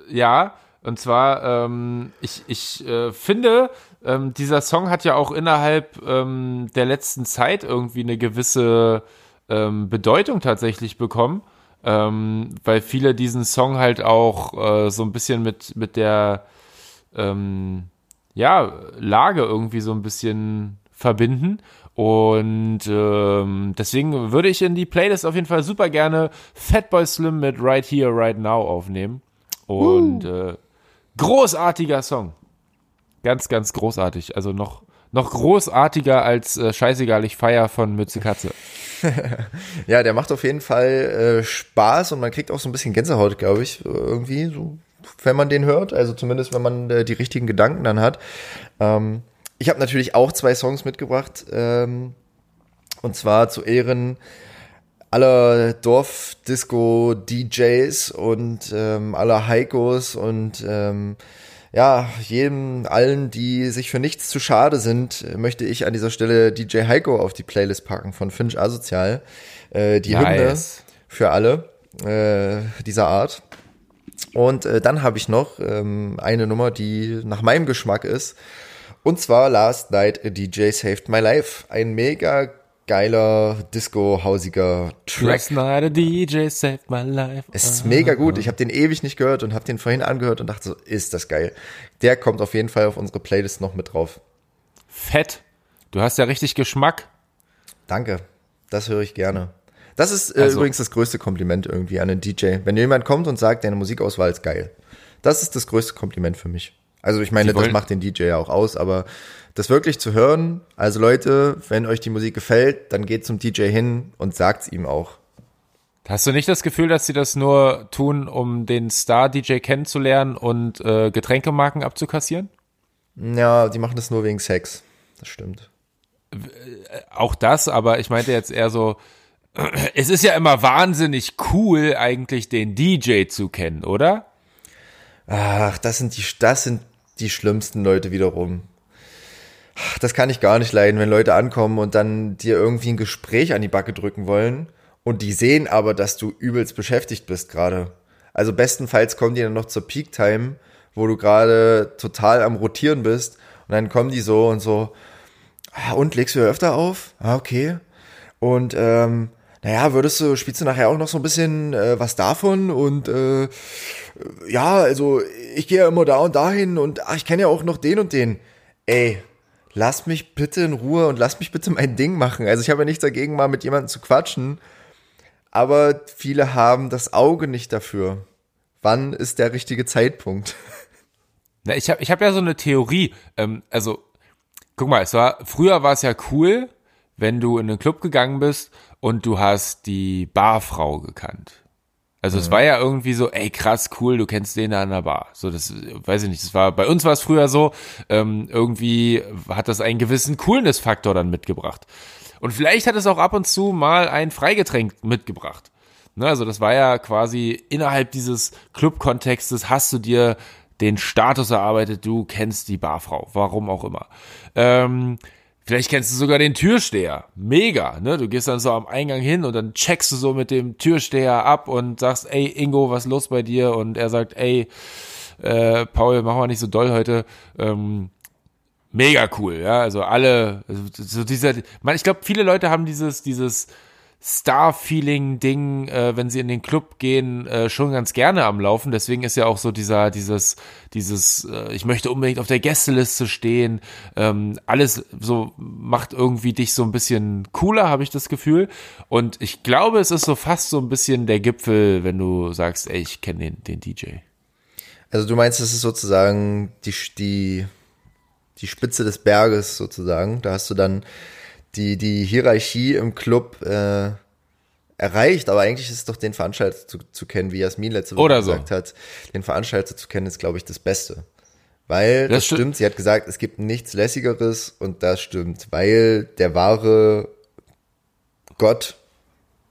Ja, und zwar, ähm, ich, ich äh, finde, ähm, dieser Song hat ja auch innerhalb ähm, der letzten Zeit irgendwie eine gewisse ähm, Bedeutung tatsächlich bekommen, ähm, weil viele diesen Song halt auch äh, so ein bisschen mit, mit der ähm, ja, Lage irgendwie so ein bisschen verbinden. Und ähm, deswegen würde ich in die Playlist auf jeden Fall super gerne Fatboy Slim mit Right Here, Right Now aufnehmen. Und uh. äh, großartiger Song. Ganz, ganz großartig. Also noch, noch großartiger als äh, Scheißegal, ich feier von Mütze Katze. *laughs* ja, der macht auf jeden Fall äh, Spaß und man kriegt auch so ein bisschen Gänsehaut, glaube ich, irgendwie, so, wenn man den hört. Also zumindest, wenn man äh, die richtigen Gedanken dann hat. Ähm, ich habe natürlich auch zwei Songs mitgebracht. Ähm, und zwar zu Ehren aller Dorf-Disco-DJs und ähm, aller Heikos und ähm, ja, jedem, allen, die sich für nichts zu schade sind, möchte ich an dieser Stelle DJ Heiko auf die Playlist packen von Finch Asozial. Äh, die nice. Hymne für alle äh, dieser Art. Und äh, dann habe ich noch ähm, eine Nummer, die nach meinem Geschmack ist. Und zwar Last Night a DJ Saved My Life. Ein mega geiler, disco-hausiger Track. Last Night a DJ Saved My Life. Es ist mega gut. Ich habe den ewig nicht gehört und habe den vorhin angehört und dachte so, ist das geil. Der kommt auf jeden Fall auf unsere Playlist noch mit drauf. Fett. Du hast ja richtig Geschmack. Danke. Das höre ich gerne. Das ist äh, also. übrigens das größte Kompliment irgendwie an einen DJ. Wenn jemand kommt und sagt, deine Musikauswahl ist geil. Das ist das größte Kompliment für mich. Also ich meine, das macht den DJ ja auch aus, aber das wirklich zu hören, also Leute, wenn euch die Musik gefällt, dann geht zum DJ hin und sagt's ihm auch. Hast du nicht das Gefühl, dass sie das nur tun, um den Star-DJ kennenzulernen und äh, Getränkemarken abzukassieren? Ja, die machen das nur wegen Sex. Das stimmt. Äh, auch das, aber ich meinte jetzt eher so, *clears throat* es ist ja immer wahnsinnig cool, eigentlich den DJ zu kennen, oder? Ach, das sind die, das sind die schlimmsten Leute wiederum. Das kann ich gar nicht leiden, wenn Leute ankommen und dann dir irgendwie ein Gespräch an die Backe drücken wollen und die sehen aber, dass du übelst beschäftigt bist gerade. Also bestenfalls kommen die dann noch zur Peak Time, wo du gerade total am Rotieren bist und dann kommen die so und so, ah, und legst du öfter auf? Ah, okay. Und ähm, naja, würdest du, spielst du nachher auch noch so ein bisschen äh, was davon und äh, ja, also ich gehe ja immer da und dahin und ach, ich kenne ja auch noch den und den. Ey, lass mich bitte in Ruhe und lass mich bitte mein Ding machen. Also ich habe ja nichts dagegen, mal mit jemandem zu quatschen, aber viele haben das Auge nicht dafür. Wann ist der richtige Zeitpunkt? *laughs* Na, ich habe ich hab ja so eine Theorie. Ähm, also, guck mal, es war, früher war es ja cool, wenn du in den Club gegangen bist und du hast die Barfrau gekannt. Also mhm. es war ja irgendwie so, ey krass, cool, du kennst den da an der Bar. So, das weiß ich nicht. Das war bei uns war es früher so, ähm, irgendwie hat das einen gewissen Coolness-Faktor dann mitgebracht. Und vielleicht hat es auch ab und zu mal ein Freigetränk mitgebracht. Ne, also das war ja quasi innerhalb dieses Club-Kontextes hast du dir den Status erarbeitet, du kennst die Barfrau, warum auch immer. Ähm, Vielleicht kennst du sogar den Türsteher. Mega, ne? Du gehst dann so am Eingang hin und dann checkst du so mit dem Türsteher ab und sagst, ey Ingo, was los bei dir? Und er sagt, ey, äh, Paul, mach mal nicht so doll heute. Ähm, mega cool, ja. Also alle, also so dieser, man, ich glaube, viele Leute haben dieses, dieses Star-Feeling-Ding, äh, wenn sie in den Club gehen, äh, schon ganz gerne am Laufen. Deswegen ist ja auch so dieser, dieses, dieses, äh, ich möchte unbedingt auf der Gästeliste stehen. Ähm, alles so macht irgendwie dich so ein bisschen cooler, habe ich das Gefühl. Und ich glaube, es ist so fast so ein bisschen der Gipfel, wenn du sagst, ey, ich kenne den, den DJ. Also du meinst, es ist sozusagen die, die, die Spitze des Berges sozusagen. Da hast du dann die, die Hierarchie im Club äh, erreicht, aber eigentlich ist es doch den Veranstalter zu, zu kennen, wie Jasmin letzte Woche Oder gesagt so. hat. Den Veranstalter zu kennen ist, glaube ich, das Beste. Weil, das, das stimmt. stimmt, sie hat gesagt, es gibt nichts Lässigeres und das stimmt, weil der wahre Gott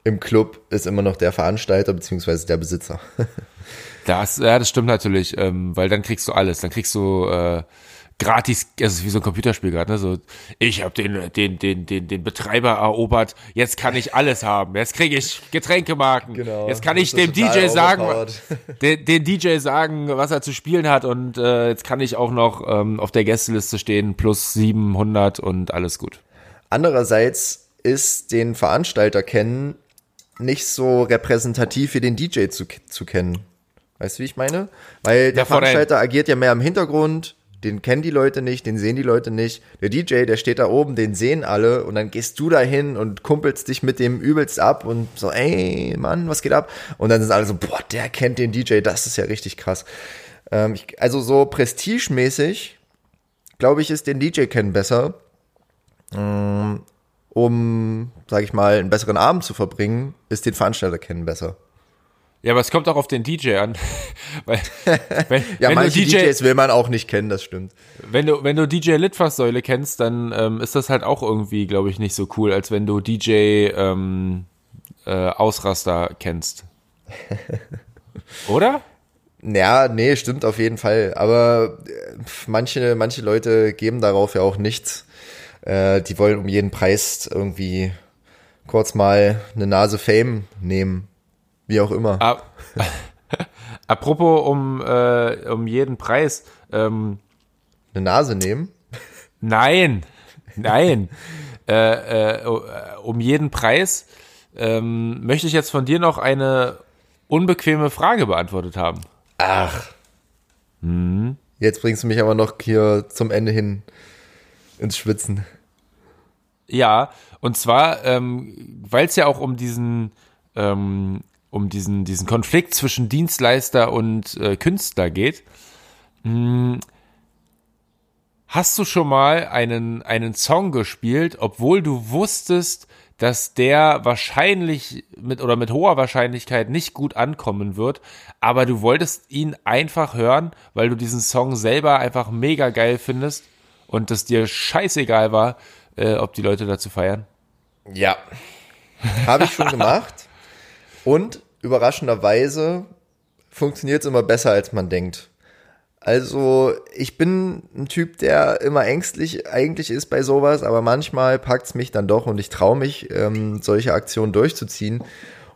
im Club ist immer noch der Veranstalter beziehungsweise der Besitzer. *laughs* das, ja, das stimmt natürlich, ähm, weil dann kriegst du alles. Dann kriegst du äh, gratis, also wie so ein Computerspiel gerade, ne? So, ich habe den, den, den, den, den Betreiber erobert, jetzt kann ich alles haben. Jetzt kriege ich Getränkemarken. Genau, jetzt kann ich dem DJ sagen, *laughs* den, den, DJ sagen, was er zu spielen hat und äh, jetzt kann ich auch noch ähm, auf der Gästeliste stehen, plus 700 und alles gut. Andererseits ist den Veranstalter kennen nicht so repräsentativ wie den DJ zu, zu kennen. Weißt du, wie ich meine? Weil der ja, Veranstalter agiert ja mehr im Hintergrund, den kennen die Leute nicht, den sehen die Leute nicht. Der DJ, der steht da oben, den sehen alle und dann gehst du da hin und kumpelst dich mit dem übelst ab und so, ey, Mann, was geht ab? Und dann sind alle so, boah, der kennt den DJ, das ist ja richtig krass. Ähm, ich, also so prestigemäßig, glaube ich, ist den DJ kennen besser, ähm, um, sag ich mal, einen besseren Abend zu verbringen, ist den Veranstalter kennen besser. Ja, aber es kommt auch auf den DJ an. *laughs* Weil, *laughs* wenn, ja, wenn manche DJ, DJs will man auch nicht kennen, das stimmt. Wenn du, wenn du DJ Litfaßsäule kennst, dann ähm, ist das halt auch irgendwie, glaube ich, nicht so cool, als wenn du DJ ähm, äh, Ausraster kennst. *laughs* Oder? Ja, nee, stimmt auf jeden Fall. Aber äh, manche, manche Leute geben darauf ja auch nichts. Äh, die wollen um jeden Preis irgendwie kurz mal eine Nase Fame nehmen. Wie auch immer. Ab, *laughs* apropos um, äh, um jeden Preis. Ähm, eine Nase nehmen? Nein, nein. äh, äh, um jeden Preis ähm, möchte ich jetzt von dir noch eine unbequeme Frage beantwortet haben. Ach. Hm. Jetzt bringst du mich aber noch hier zum Ende hin ins Schwitzen. Ja, und zwar, ähm, weil es ja auch um diesen, ähm, um diesen, diesen Konflikt zwischen Dienstleister und äh, Künstler geht. Hm, hast du schon mal einen, einen Song gespielt, obwohl du wusstest, dass der wahrscheinlich mit oder mit hoher Wahrscheinlichkeit nicht gut ankommen wird, aber du wolltest ihn einfach hören, weil du diesen Song selber einfach mega geil findest und es dir scheißegal war, äh, ob die Leute dazu feiern? Ja. Habe ich schon gemacht. Und überraschenderweise funktioniert es immer besser, als man denkt. Also, ich bin ein Typ, der immer ängstlich eigentlich ist bei sowas, aber manchmal packt es mich dann doch und ich traue mich, ähm, solche Aktionen durchzuziehen.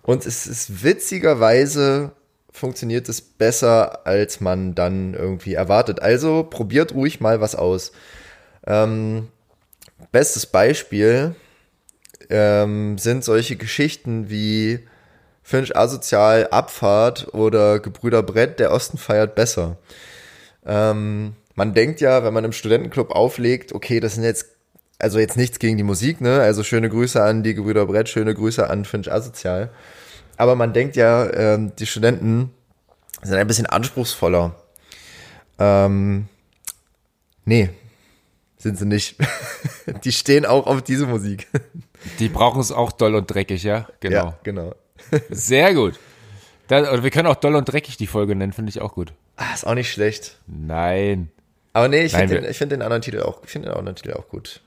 Und es ist witzigerweise funktioniert es besser, als man dann irgendwie erwartet. Also probiert ruhig mal was aus. Ähm, bestes Beispiel ähm, sind solche Geschichten wie Finch Asozial, Abfahrt oder Gebrüder Brett, der Osten feiert besser. Ähm, man denkt ja, wenn man im Studentenclub auflegt, okay, das sind jetzt, also jetzt nichts gegen die Musik, ne? Also schöne Grüße an die Gebrüder Brett, schöne Grüße an Finch Asozial. Aber man denkt ja, ähm, die Studenten sind ein bisschen anspruchsvoller. Ähm, nee, sind sie nicht. *laughs* die stehen auch auf diese Musik. Die brauchen es auch doll und dreckig, ja? Genau. Ja, genau. *laughs* Sehr gut. Das, oder wir können auch doll und dreckig die Folge nennen, finde ich auch gut. Ah, ist auch nicht schlecht. Nein. Aber nee, ich finde den, find den anderen Titel auch, ich finde den anderen Titel auch gut.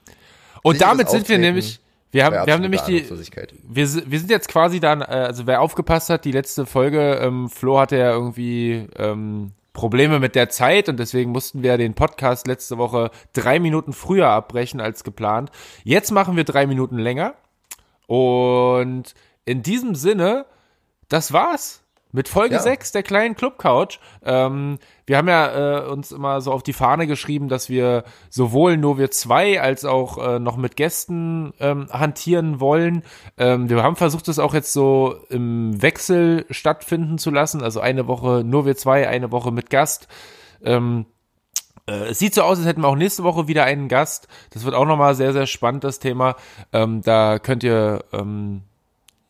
Und Sicheres damit sind wir nämlich, wir haben, wir haben nämlich die, wir, wir sind jetzt quasi dann, äh, also wer aufgepasst hat, die letzte Folge, ähm, Flo hatte ja irgendwie ähm, Probleme mit der Zeit und deswegen mussten wir den Podcast letzte Woche drei Minuten früher abbrechen als geplant. Jetzt machen wir drei Minuten länger und in diesem Sinne, das war's. Mit Folge ja. 6 der kleinen Club Couch. Ähm, wir haben ja äh, uns immer so auf die Fahne geschrieben, dass wir sowohl nur wir zwei als auch äh, noch mit Gästen ähm, hantieren wollen. Ähm, wir haben versucht, das auch jetzt so im Wechsel stattfinden zu lassen. Also eine Woche nur wir zwei, eine Woche mit Gast. Ähm, äh, es sieht so aus, als hätten wir auch nächste Woche wieder einen Gast. Das wird auch nochmal sehr, sehr spannend, das Thema. Ähm, da könnt ihr ähm,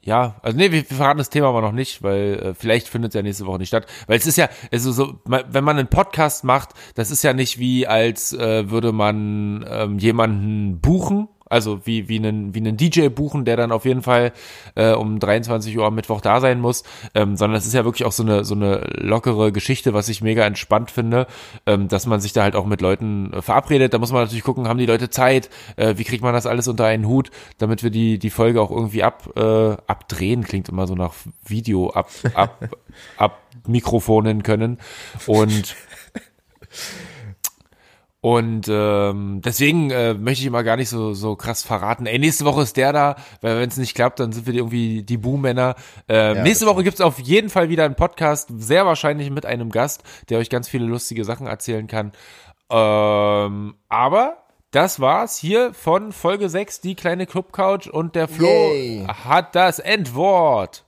ja, also nee, wir, wir verraten das Thema aber noch nicht, weil äh, vielleicht findet es ja nächste Woche nicht statt. Weil es ist ja, also so, wenn man einen Podcast macht, das ist ja nicht wie, als äh, würde man ähm, jemanden buchen also wie, wie einen, wie einen DJ buchen, der dann auf jeden Fall äh, um 23 Uhr am Mittwoch da sein muss, ähm, sondern es ist ja wirklich auch so eine, so eine lockere Geschichte, was ich mega entspannt finde, ähm, dass man sich da halt auch mit Leuten äh, verabredet. Da muss man natürlich gucken, haben die Leute Zeit, äh, wie kriegt man das alles unter einen Hut, damit wir die, die Folge auch irgendwie ab, äh, abdrehen, klingt immer so nach Video, ab, ab, *laughs* ab Mikrofonen können. Und *laughs* und ähm, deswegen äh, möchte ich immer gar nicht so so krass verraten. Ey, nächste Woche ist der da, weil wenn es nicht klappt, dann sind wir irgendwie die Boom-Männer. Äh, ja, nächste Woche gibt's auf jeden Fall wieder einen Podcast, sehr wahrscheinlich mit einem Gast, der euch ganz viele lustige Sachen erzählen kann. Ähm, aber das war's hier von Folge 6, die kleine Club Couch und der Flo Yay. hat das Endwort.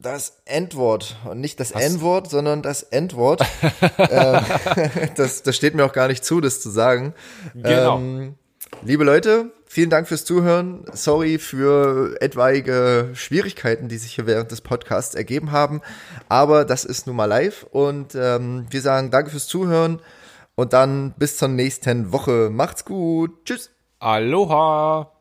Das Endwort und nicht das N-Wort, sondern das Endwort. *laughs* ähm, *laughs* das, das steht mir auch gar nicht zu, das zu sagen. Genau. Ähm, liebe Leute, vielen Dank fürs Zuhören. Sorry für etwaige Schwierigkeiten, die sich hier während des Podcasts ergeben haben. Aber das ist nun mal live und ähm, wir sagen Danke fürs Zuhören und dann bis zur nächsten Woche. Macht's gut. Tschüss. Aloha.